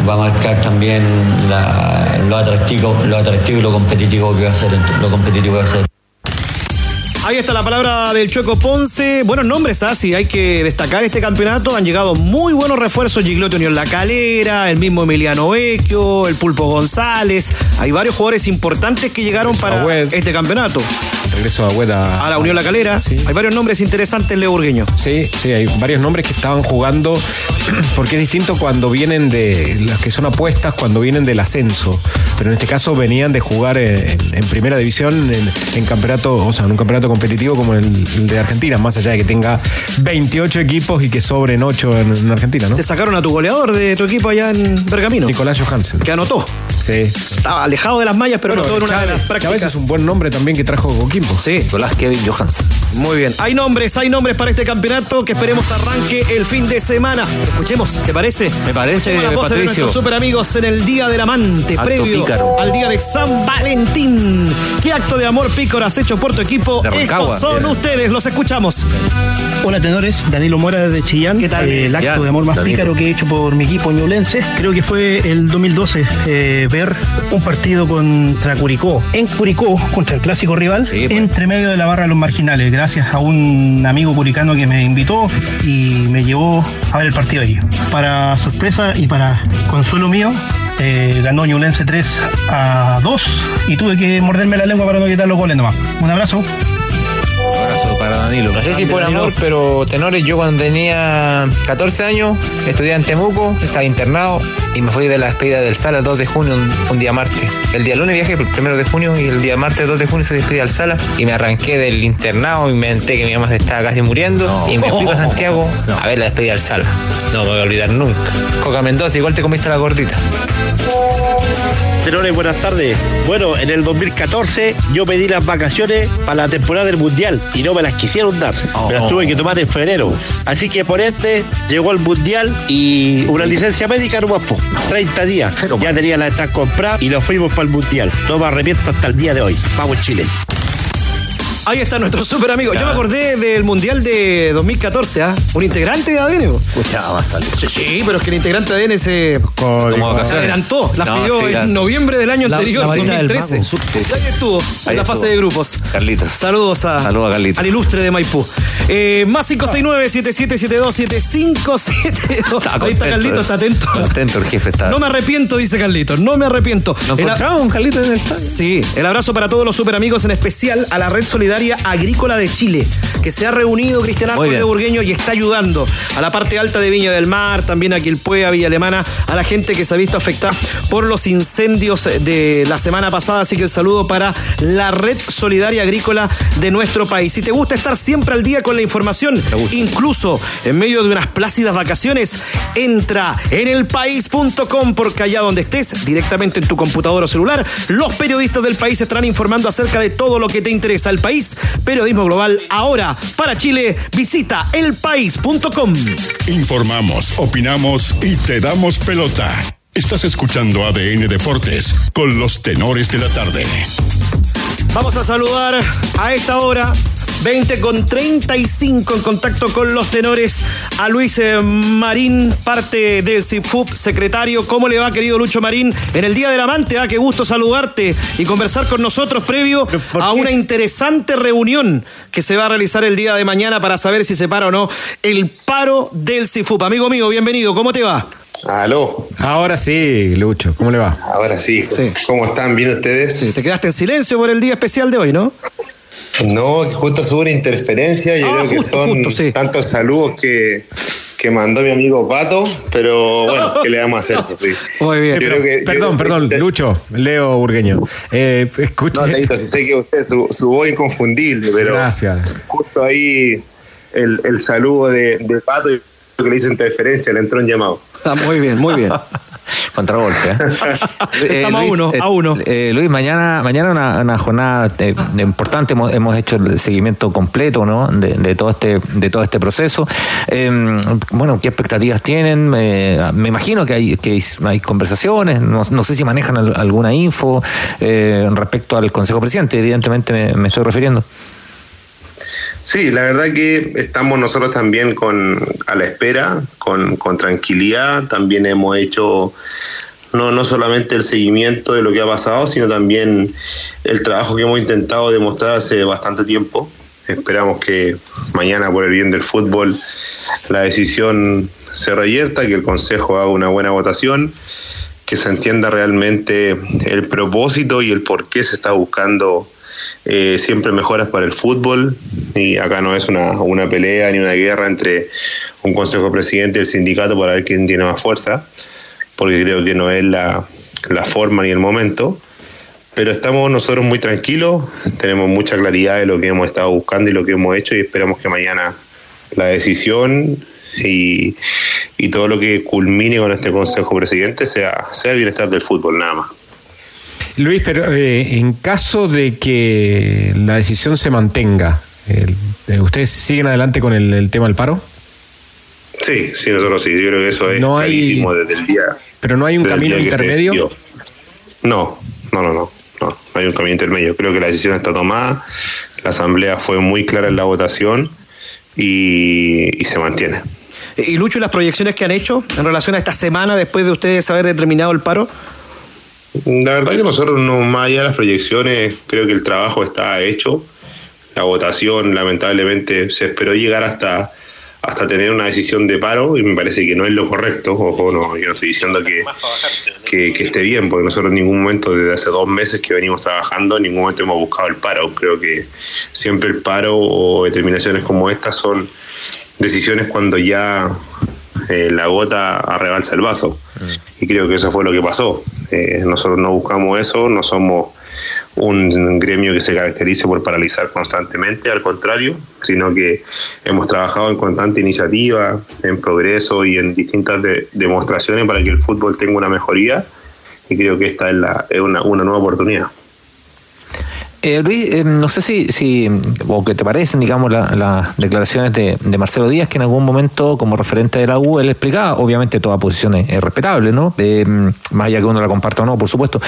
va a marcar también lo atractivo, lo atractivo y lo competitivo que va a ser, lo competitivo que va a ser. Ahí está la palabra del Chueco Ponce. Buenos nombres, ¿ah? Sí, hay que destacar este campeonato. Han llegado muy buenos refuerzos. Gigliotti Unión La Calera, el mismo Emiliano Vecchio, el Pulpo González. Hay varios jugadores importantes que llegaron para Agüed. este campeonato. Regreso de Agüeda. A la Unión La Calera. Sí. Hay varios nombres interesantes, Leo Burgueño. Sí, sí, hay varios nombres que estaban jugando, [CLEARS THROAT] porque es distinto cuando vienen de las que son apuestas, cuando vienen del ascenso. Pero en este caso venían de jugar en, en primera división, en, en campeonato, o sea, en un campeonato competitivo como el, el de Argentina, más allá de que tenga 28 equipos y que sobren 8 en, en Argentina, ¿no? Te sacaron a tu goleador de tu equipo allá en Bergamino. Nicolás Johansen. Que anotó. Sí. Estaba alejado de las mallas, pero Bueno, anotó en una de las Chávez, Chávez prácticas. es un buen nombre también que trajo Coquimbo. Sí, Nicolás Kevin Johansson. Muy bien. Hay nombres, hay nombres para este campeonato que esperemos arranque el fin de semana. Escuchemos, ¿te parece? Me parece, Escuchemos las voces de nuestros super amigos en el Día del Amante, previo pícaro. al Día de San Valentín. ¿Qué acto de amor pícaro has hecho por tu equipo? Estos son ustedes, los escuchamos. Hola tenores, Danilo Mora desde Chillán. ¿Qué tal? Eh, el acto de amor más Danilo. pícaro que he hecho por mi equipo ñublense, creo que fue el 2012, eh, ver un partido contra Curicó, en Curicó, contra el clásico rival, Sí, pues. entre medio de la barra de los marginales, gracias a un amigo curicano que me invitó y me llevó a ver el partido allí. Para sorpresa y para consuelo mío, eh, ganó Ñublense 3 a 2 y tuve que morderme la lengua para no quitar los goles nomás. Un abrazo. Para Danilo. No sé si por amor, pero tenores, yo cuando tenía 14 años, estudiaba en Temuco, estaba internado y me fui de la despedida del Sala el 2 de junio, un, un día martes. El día lunes viajé el primero de junio y el día martes 2 de junio se despedía al Sala y me arranqué del internado y me enteré que mi mamá se estaba casi muriendo y me fui a Santiago [LAUGHS] a ver la despedida del Sala. No me voy a olvidar nunca. Coca Mendoza, igual te comiste la gordita. Tenores, buenas tardes. Bueno, en el 2014 yo pedí las vacaciones para la temporada del Mundial y no me las quisieron dar. Me las tuve que tomar en febrero. Así que por este llegó el Mundial y una licencia médica nomás, po. 30 días. Ya tenía la entrada comprada y nos fuimos para el Mundial. No me arrepiento hasta el día de hoy. Vamos Chile. Ahí está nuestro super amigo. Yo me acordé del Mundial de 2014, ¿ah? Un integrante de ADN. Escuchaba, va a salir. Sí, sí, pero es que el integrante de ADN se, Como se vacaciones. adelantó. Las No, pidió sí, la- en noviembre del año La- anterior, la varita del 2013. mago. Sí, sí. Y ahí estuvo, Ahí en la estuvo. fase de grupos. Carlitos. Saludos a, Saludos a Carlitos. al ilustre de Maipú. Eh, más 569-7772-7572. Ahí está Carlitos, está atento. Está atento, el jefe está. No me arrepiento, dice Carlitos. No me arrepiento. ¿Lo El a- encontramos, Carlitos, en el estadio? Sí, el abrazo para todos los super amigos, en especial a la red solidaria Solidaria Agrícola de Chile, que se ha reunido Cristian bien. Burgueño y está ayudando a la parte alta de Viña del Mar, también a Quilpuea, Villa Alemana, a la gente que se ha visto afectada por los incendios de la semana pasada. Así que el saludo para la Red Solidaria Agrícola de nuestro país. Si te gusta estar siempre al día con la información, incluso en medio de unas plácidas vacaciones, entra en elpaís.com porque allá donde estés, directamente en tu computador o celular, los periodistas del país estarán informando acerca de todo lo que te interesa. El país, periodismo global, ahora para Chile, visita elpaís.com. Informamos, opinamos y te damos pelota. Estás escuchando ADN Deportes con los tenores de la tarde. Vamos a saludar a esta hora. 20 con 35 en contacto con los tenores a Luis eh, Marín, parte del CIFUP, secretario. ¿Cómo le va, querido Lucho Marín? En el Día del Amante, ah, qué gusto saludarte y conversar con nosotros previo a una interesante reunión que se va a realizar el día de mañana para saber si se para o no el paro del CIFUP. Amigo mío, bienvenido, ¿cómo te va? Aló. Ahora sí, Lucho, ¿cómo le va? Ahora sí. Sí. ¿Cómo están? ¿Bien ustedes? Sí, te quedaste en silencio por el día especial de hoy, ¿no? No, justo hubo una interferencia. Yo Ah, creo que son justo, sí. tantos saludos que, que mandó mi amigo Pato, pero bueno, ¿qué le vamos a hacer? [LAUGHS] Pues, sí. Muy bien. Yo Pero- creo que- yo perdón, que- perdón, Lucho, Leo Burgueño. Eh, escuche. No, Leito, sí sé que usted, su, su voz es inconfundible, pero Gracias. justo ahí el, el saludo de, de Pato y que le hizo interferencia, le entró un llamado. Ah, muy bien, muy bien. [LAUGHS] Contragolpe. [LAUGHS] ¿eh? Estamos a uno, a uno. eh, Luis, mañana, mañana una, una jornada eh, importante. Hemos, hemos hecho el seguimiento completo, ¿no? De, de todo este, de todo este proceso. Eh, bueno, ¿qué expectativas tienen? Eh, me imagino que hay, que hay, conversaciones. No, no sé si manejan al- alguna info eh, respecto al Consejo Presidente. Evidentemente me, me estoy refiriendo. Sí, la verdad que estamos nosotros también con a la espera, con, con tranquilidad. También hemos hecho no, no solamente el seguimiento de lo que ha pasado, sino también el trabajo que hemos intentado demostrar hace bastante tiempo. Esperamos que mañana, por el bien del fútbol, la decisión se revierta, que el Consejo haga una buena votación, que se entienda realmente el propósito y el por qué se está buscando eh, siempre mejoras para el fútbol y acá no es una, una pelea ni una guerra entre un consejo presidente y el sindicato para ver quién tiene más fuerza, porque creo que no es la, la forma ni el momento. Pero estamos nosotros muy tranquilos, tenemos mucha claridad de lo que hemos estado buscando y lo que hemos hecho y esperamos que mañana la decisión y, y todo lo que culmine con este consejo presidente sea, sea el bienestar del fútbol nada más. Luis, pero eh, en caso de que la decisión se mantenga, eh, ¿ustedes siguen adelante con el, el tema del paro? Sí, sí, nosotros sí, yo creo que eso es No hay- clarísimo desde el día. ¿Pero no hay un camino intermedio? No, no, no, no, no, no hay un camino intermedio. Creo que la decisión está tomada, la asamblea fue muy clara en la votación y, y se mantiene. Y Lucho, ¿y las proyecciones que han hecho en relación a esta semana después de ustedes haber determinado el paro? La verdad que nosotros, no más allá de las proyecciones, creo que el trabajo está hecho. La votación, lamentablemente, se esperó llegar hasta, hasta tener una decisión de paro y me parece que no es lo correcto. Ojo, no, yo no estoy diciendo que, que, que esté bien, porque nosotros en ningún momento, desde hace dos meses que venimos trabajando, en ningún momento hemos buscado el paro. Creo que siempre el paro o determinaciones como estas son decisiones cuando ya eh, la gota arrebalsa el vaso. Y creo que eso fue lo que pasó. Eh, nosotros no buscamos eso, no somos un gremio que se caracterice por paralizar constantemente, al contrario, sino que hemos trabajado en constante iniciativa, en progreso y en distintas de- demostraciones para que el fútbol tenga una mejoría y creo que esta es, la, es una, una nueva oportunidad. Eh, Luis, eh, no sé si, si, o qué te parecen, digamos, la- las declaraciones de, de Marcelo Díaz, que en algún momento, como referente de la U, él explicaba, obviamente toda posición es, es respetable, ¿no? Eh, más allá que uno la comparta o no, por supuesto,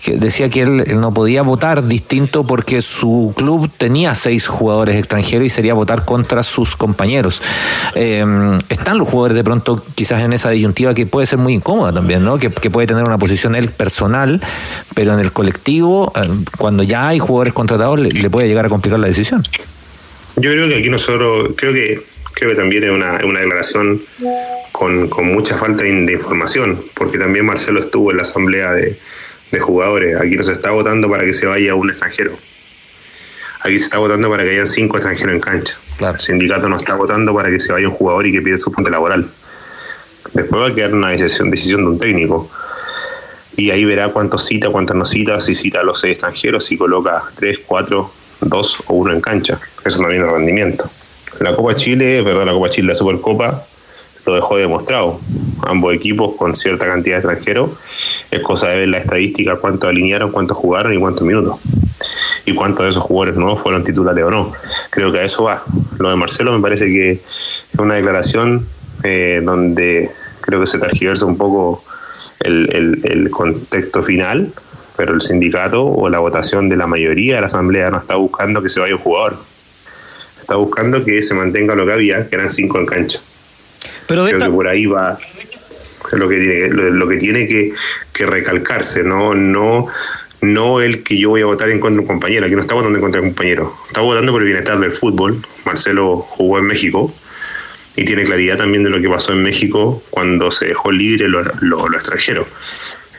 que decía que él, no podía votar distinto porque su club tenía seis jugadores extranjeros y sería votar contra sus compañeros. Eh, están los jugadores de pronto quizás en esa disyuntiva que puede ser muy incómoda también, ¿no? Que, que puede tener una posición él personal, pero en el colectivo, cuando ya hay jugadores contratados, le, le puede llegar a complicar la decisión. Yo creo que aquí nosotros, creo que creo que también es una, una declaración con, con mucha falta de, de información, porque también Marcelo estuvo en la asamblea de, de jugadores. Aquí no se está votando para que se vaya un extranjero. Aquí se está votando para que hayan cinco extranjeros en cancha. El sindicato no está votando para que se vaya un jugador y que pierda su fuente laboral. Después va a quedar una decisión, decisión de un técnico. Y ahí verá cuántos cita, cuántos no cita, si cita a los seis extranjeros, si coloca tres, cuatro, dos o uno en cancha. Eso también es rendimiento. La Copa Chile, perdón, la Copa Chile, la Supercopa, lo dejó demostrado. Ambos equipos con cierta cantidad de extranjeros. Es cosa de ver la estadística, cuántos alinearon, cuántos jugaron y cuántos minutos. Y cuántos de esos jugadores nuevos fueron titulares o no. Creo que a eso va. Lo de Marcelo me parece que es una declaración eh, donde creo que se tergiversa un poco el, el, el contexto final, pero el sindicato o la votación de la mayoría de la asamblea no está buscando que se vaya un jugador. Está buscando que se mantenga lo que había, que eran cinco en cancha. Pero Creo que por ahí va lo que tiene, lo, lo que, tiene que, que, recalcarse, ¿no? No no el que yo voy a votar en contra de un compañero, aquí no está votando en contra de un compañero, está votando por el bienestar del fútbol. Marcelo jugó en México y tiene claridad también de lo que pasó en México cuando se dejó libre lo, lo, lo extranjero.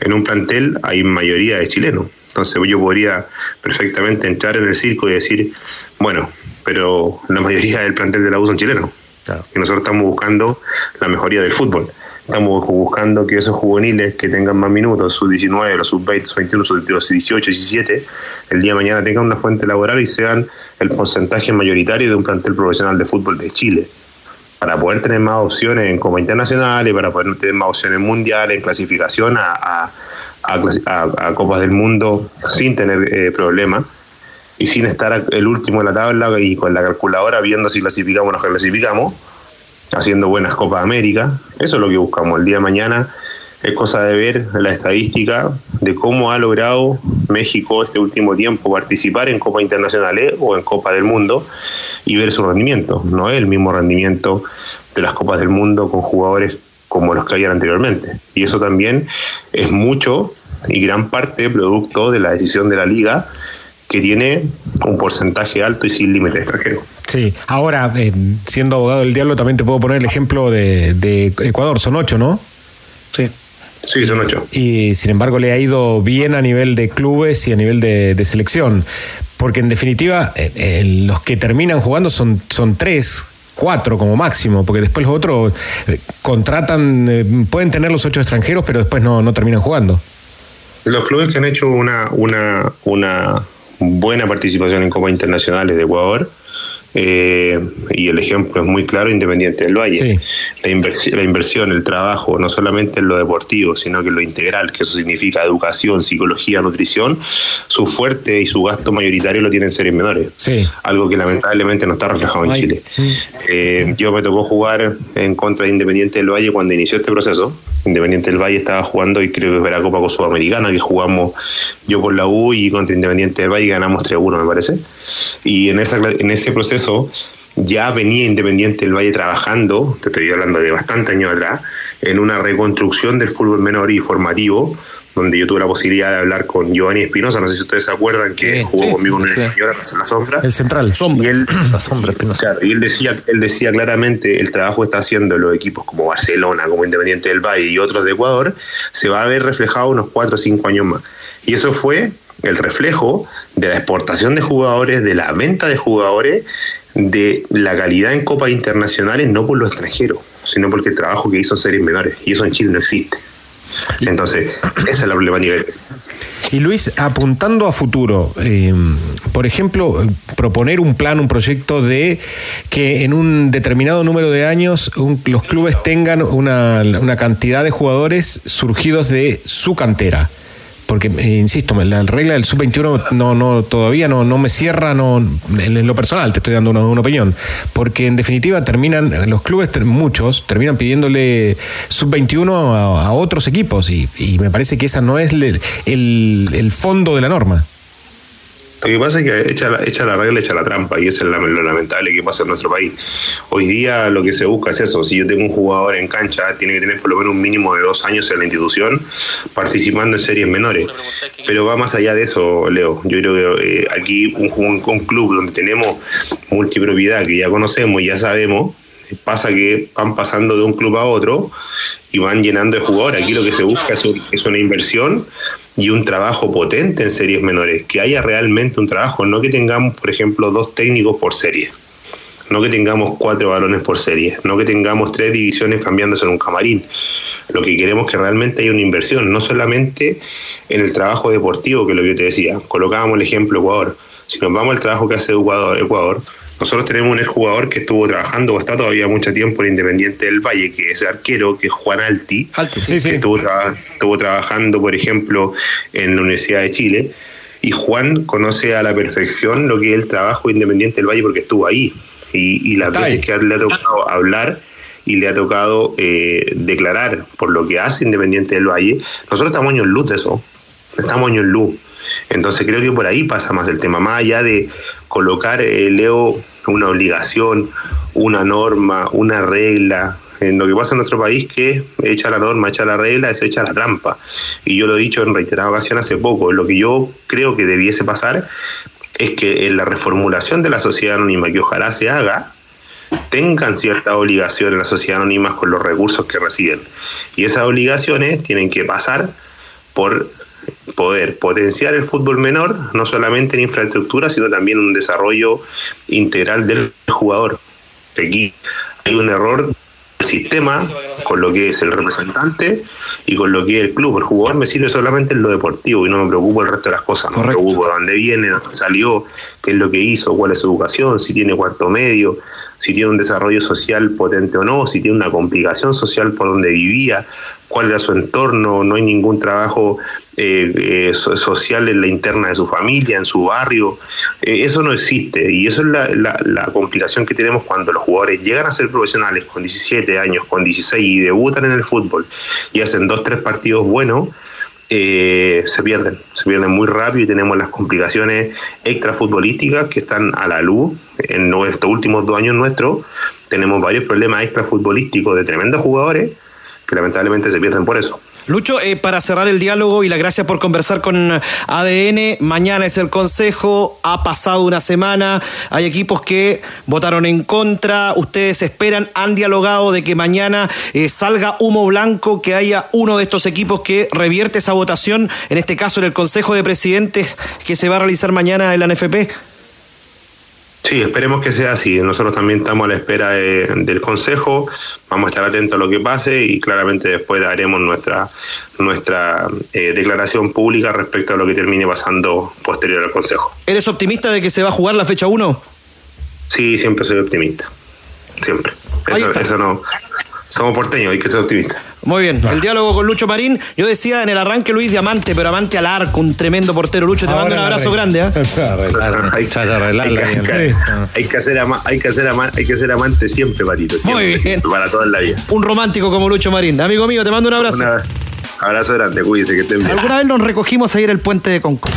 En un plantel hay mayoría de chilenos, entonces yo podría perfectamente entrar en el circo y decir, bueno, pero la mayoría del plantel de la U son chilenos. Claro. Y nosotros estamos buscando la mejoría del fútbol. Estamos buscando que esos juveniles que tengan más minutos, sus 19, los sub 20, sus 21, sus 18, 17, el día de mañana tengan una fuente laboral y sean el porcentaje mayoritario de un plantel profesional de fútbol de Chile. Para poder tener más opciones en Copa Internacional y para poder tener más opciones mundiales, en clasificación a, a, a, Copas del Mundo sin tener eh, problemas y sin estar el último en la tabla y con la calculadora viendo si clasificamos o no clasificamos, haciendo buenas Copas América. Eso es lo que buscamos. El día de mañana es cosa de ver la estadística de cómo ha logrado México este último tiempo participar en Copas Internacionales o en Copa del Mundo y ver su rendimiento. No es el mismo rendimiento de las Copas del Mundo con jugadores como los que habían anteriormente. Y eso también es mucho y gran parte producto de la decisión de la liga que tiene un porcentaje alto y sin límite extranjero. Sí, ahora, eh, siendo abogado del diablo, también te puedo poner el ejemplo de, de, Ecuador, son ocho, ¿no? Sí. Sí, son ocho. Y sin embargo le ha ido bien a nivel de clubes y a nivel de, de selección. Porque en definitiva, eh, eh, los que terminan jugando son, son tres, cuatro como máximo, porque después los otros contratan, pueden tener los ocho extranjeros, pero después no, no terminan jugando. Los clubes que han hecho una, una, una buena participación en Copas Internacionales de Ecuador. Eh, y el ejemplo es muy claro, Independiente del Valle. Sí. La, inversión, la inversión, el trabajo, no solamente en lo deportivo, sino que en lo integral, que eso significa educación, psicología, nutrición, su fuerte y su gasto mayoritario lo tienen series menores. Sí. Algo que lamentablemente no está reflejado en Ay. Chile. Eh, yo me tocó jugar en contra de Independiente del Valle cuando inició este proceso. Independiente del Valle estaba jugando y creo que fue la Copa Sudamericana que jugamos yo por la U y contra Independiente del Valle ganamos 3-1 me parece. Y en, esa, en ese proceso ya venía Independiente del Valle trabajando, te estoy hablando de bastante años atrás, en una reconstrucción del fútbol menor y formativo, donde yo tuve la posibilidad de hablar con Giovanni Espinosa, no sé si ustedes se acuerdan que Sí, jugó sí, conmigo en sí. el en la sombra. El central. Y él, claro, y él decía, él decía claramente el trabajo que está haciendo los equipos como Barcelona, como Independiente del Valle y otros de Ecuador, se va a ver reflejado unos 4 o 5 años más. Y eso fue el reflejo de la exportación de jugadores, de la venta de jugadores, de la calidad en copas internacionales, no por los extranjeros, sino porque el trabajo que hizo en series menores. Y eso en Chile no existe. Entonces, esa es la problemática. Y Luis, apuntando a futuro, eh, por ejemplo, proponer un plan, un proyecto de que en un determinado número de años un, los clubes tengan una, una, cantidad de jugadores surgidos de su cantera. Porque, insisto, la regla del sub-21 no, no, todavía no, no me cierra no, en, lo personal, te estoy dando una, opinión. Porque en definitiva terminan, los clubes, muchos, terminan pidiéndole sub-21 a, a, otros equipos y, y, me parece que esa no es el, el, el fondo de la norma. Lo que pasa es que echa la, echa la regla, echa la trampa, y eso es lo lamentable que pasa en nuestro país. Hoy día lo que se busca es eso, si yo tengo un jugador en cancha, tiene que tener por lo menos un mínimo de dos años en la institución participando en series menores. Pero va más allá de eso, Leo. Yo creo que eh, aquí un, un, un, club donde tenemos multipropiedad, que ya conocemos, ya sabemos, pasa que van pasando de un club a otro y van llenando de jugadores. Aquí lo que se busca es, un- es una inversión y un trabajo potente en series menores, que haya realmente un trabajo, no que tengamos, por ejemplo, dos técnicos por serie, no que tengamos cuatro balones por serie, no que tengamos tres divisiones cambiándose en un camarín. Lo que queremos es que realmente haya una inversión, no solamente en el trabajo deportivo, que es lo que yo te decía, colocábamos el ejemplo Ecuador. Si nos vamos al trabajo que hace Ecuador, Ecuador nosotros tenemos un exjugador que estuvo trabajando o está todavía mucho tiempo en Independiente del Valle, que es arquero, que es Juan Alti, que Estuvo, traba- estuvo trabajando, por ejemplo, en la Universidad de Chile. Y Juan conoce a la perfección lo que es el trabajo de Independiente del Valle porque estuvo ahí. Y, y las veces que le ha tocado hablar y le ha tocado eh, declarar por lo que hace Independiente del Valle, nosotros estamos años luz de eso. Estamos años luz. Entonces creo que por ahí pasa más el tema, más allá de colocar, eh, Leo, una obligación, una norma, una regla. En lo que pasa en nuestro país que echa la norma, echa la regla, es echa la trampa. Y yo lo he dicho en reiteradas ocasiones hace poco. Lo que yo creo que debiese pasar es que en la reformulación de la sociedad anónima, que ojalá se haga, tengan ciertas obligaciones las sociedades anónimas con los recursos que reciben. Y esas obligaciones tienen que pasar por poder potenciar el fútbol menor, no solamente en infraestructura, sino también un desarrollo integral del jugador. Hay un error del sistema con lo que es el representante y con lo que es el club. El jugador me sirve solamente en lo deportivo y no me preocupo el resto de las cosas. No me preocupo de dónde viene, dónde salió, qué es lo que hizo, cuál es su educación, si tiene cuarto medio, si tiene un desarrollo social potente o no, si tiene una complicación social por donde vivía, cuál era su entorno, no hay ningún trabajo eh, eh, so- social en la interna de su familia, en su barrio. Eh, eso no existe y eso es la, la- la complicación que tenemos cuando los jugadores llegan a ser profesionales con 17 años, con 16 y debutan en el fútbol y hacen dos, tres partidos buenos. eh, se pierden, se pierden muy rápido y tenemos las complicaciones extrafutbolísticas que están a la luz en estos últimos dos años nuestros. Tenemos varios problemas extrafutbolísticos de tremendos jugadores que lamentablemente se pierden por eso. Lucho, eh, para cerrar el diálogo y la gracia por conversar con ADN, mañana es el Consejo, ha pasado una semana, hay equipos que votaron en contra, ustedes esperan, han dialogado de que mañana eh, salga humo blanco, que haya uno de estos equipos que revierte esa votación, en este caso en el Consejo de Presidentes que se va a realizar mañana en la NFP. Sí, esperemos que sea así. Nosotros también estamos a la espera de- del Consejo, vamos a estar atentos a lo que pase y claramente después daremos nuestra, nuestra eh, declaración pública respecto a lo que termine pasando posterior al Consejo. ¿Eres optimista de que se va a jugar la fecha 1? Sí, siempre soy optimista. Siempre. Eso, eso no. Somos porteños, hay que ser optimistas. Muy bien, el diálogo con Lucho Marín. Yo decía en el arranque Luis Diamante, pero Amante al arco, un tremendo portero. Lucho, te mando un abrazo grande. ¿eh? [LAUGHS] hay, hay que, hay que hacer ama- hay que hacer ama- hay que ser amante siempre, Patito. Siempre, Muy bien. siempre, para toda la vida. Un romántico como Lucho Marín. Amigo mío, te mando un abrazo. Un abrazo grande, cuídese que estén bien. Alguna vez nos recogimos ahí en el puente de Concord.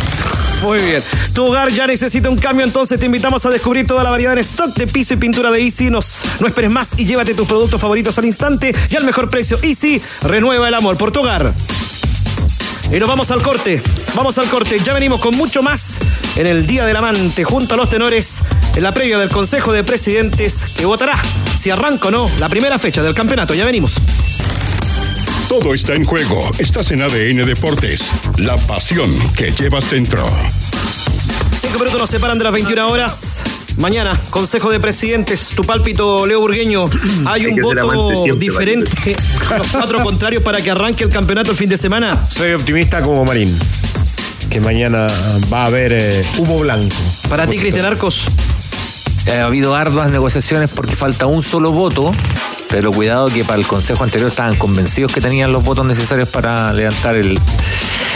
Muy bien. Tu hogar ya necesita un cambio, entonces te invitamos a descubrir toda la variedad en stock de piso y pintura de Easy. Nos, no esperes más y llévate tus productos favoritos al instante y al mejor precio. Easy, renueva el amor por tu hogar. Y nos vamos al corte. Vamos al corte. Ya venimos con mucho más en el Día del Amante, junto a los tenores, en la previa del Consejo de Presidentes, que votará si arranca o no la primera fecha del campeonato. Ya venimos. Todo está en juego. Estás en ADN Deportes. La pasión que llevas dentro. Cinco minutos nos separan de las 21 horas. Mañana, Consejo de Presidentes, tu pálpito, Leo Burgueño. [CLEARS THROAT] Hay Hay un voto siempre, diferente [LAUGHS] los cuatro contrarios para que arranque el campeonato el fin de semana. Soy optimista como Marín. Que mañana va a haber eh, humo blanco. Para ti, Cristian Arcos. Ha habido arduas negociaciones porque falta un solo voto, pero cuidado que para el consejo anterior estaban convencidos que tenían los votos necesarios para levantar el,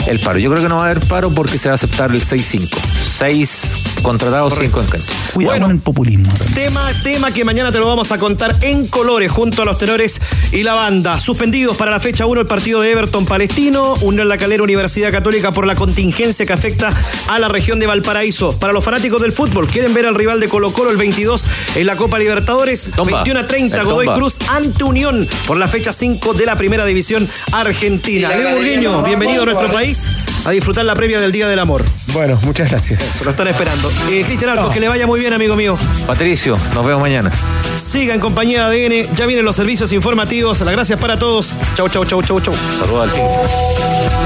el paro. Yo creo que no va a haber paro porque se va a aceptar el 6-5. 6 contratados, 5 en cancha. Cuidado con el populismo. Tema, tema que mañana te lo vamos a contar en colores junto a los tenores y la banda. Suspendidos para la fecha 1 el partido de Everton Palestino, Unión La Calera Universidad Católica por la contingencia que afecta a la región de Valparaíso. Para los fanáticos del fútbol, quieren ver al rival de Colo Colo el 22 en la Copa Libertadores. Tomba. 21 a 30 El Godoy Tomba. Cruz ante Unión por la fecha 5 de la Primera División Argentina. Leo Burgueño, bienvenido a nuestro país. A disfrutar la previa del Día del Amor. Bueno, muchas gracias. Lo están esperando. Eh, Cristian Arcos, que le vaya muy bien, amigo mío. Patricio, nos vemos mañana. Siga en compañía de ADN. Ya vienen los servicios informativos. Las gracias para todos. Chau, chau, chau, chau, chau. Saludos al.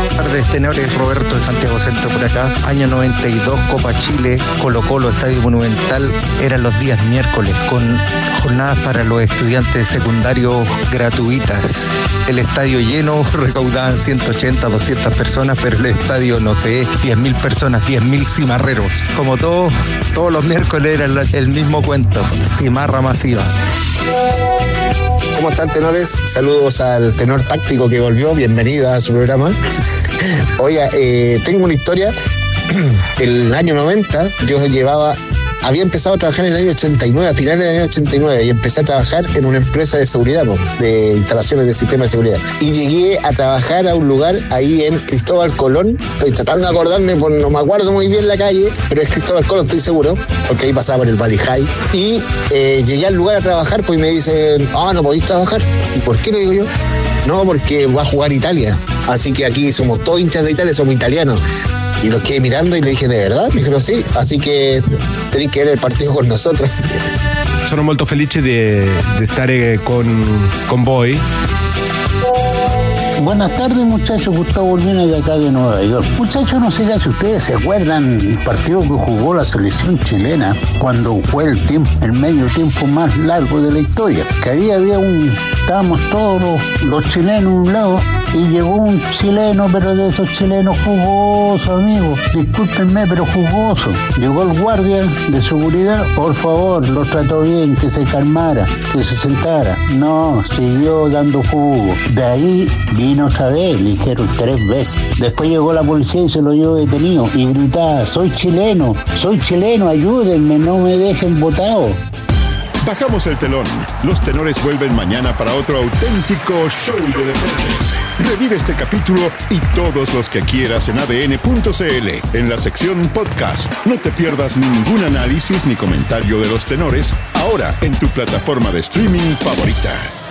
Buenas tardes, tenores. Roberto de Santiago Centro por acá. Año 92, Copa Chile, Colo Colo, Estadio Monumental. Eran los días miércoles con jornadas para los estudiantes secundarios gratuitas. El estadio lleno, [LAUGHS] recaudaban 180, 200 personas, pero el estadio, no sé, 10.000 personas, 10.000 cimarreros. Como todos, todos los miércoles era el, el mismo cuento, cimarra masiva. ¿Cómo están tenores? Saludos al tenor táctico que volvió, bienvenida a su programa. [LAUGHS] Oiga, eh, tengo una historia. [CLEARS THROAT] El año 90 yo llevaba, había empezado a trabajar en el año 89, a finales del año 89, y empecé a trabajar en una empresa de seguridad, de instalaciones de sistemas de seguridad. Y llegué a trabajar a un lugar ahí en Cristóbal Colón. Estoy tratando de acordarme, por, no me acuerdo muy bien la calle, pero es Cristóbal Colón, estoy seguro, porque ahí pasaba por el Valley High. Y eh, llegué al lugar a trabajar, pues me dicen, ah, no podéis trabajar. ¿Y por qué le digo yo? No, porque va a jugar Italia. Así que aquí somos todos hinchas de Italia, somos italianos. Y los quedé mirando y le dije, ¿de verdad? Me dijeron, sí. Así que tenéis que ver el partido con nosotros. Sono molto felice di, di stare con, con voi. Buenas tardes muchachos, Gustavo Urbina de acá de Nueva York. Muchachos, no sé si ustedes se acuerdan el partido que jugó la selección chilena cuando fue el tiempo, el medio tiempo más largo de la historia. Que ahí había un, estábamos todos los, chilenos a un lado y llegó un chileno, pero de esos chilenos jugosos, amigos. Discúlpenme, pero jugoso. Llegó el guardia de seguridad, por favor, lo trató bien, que se calmara, que se sentara. No, siguió dando jugo. De ahí vino otra vez, le dijeron tres veces. Después llegó la policía y se lo llevó detenido y gritaba, soy chileno, soy chileno, ayúdenme, no me dejen botado. Bajamos el telón. Los tenores vuelven mañana para otro auténtico show de deportes. Revive este capítulo y todos los que quieras en adn.cl en la sección podcast. No te pierdas ningún análisis ni comentario de los tenores ahora en tu plataforma de streaming favorita.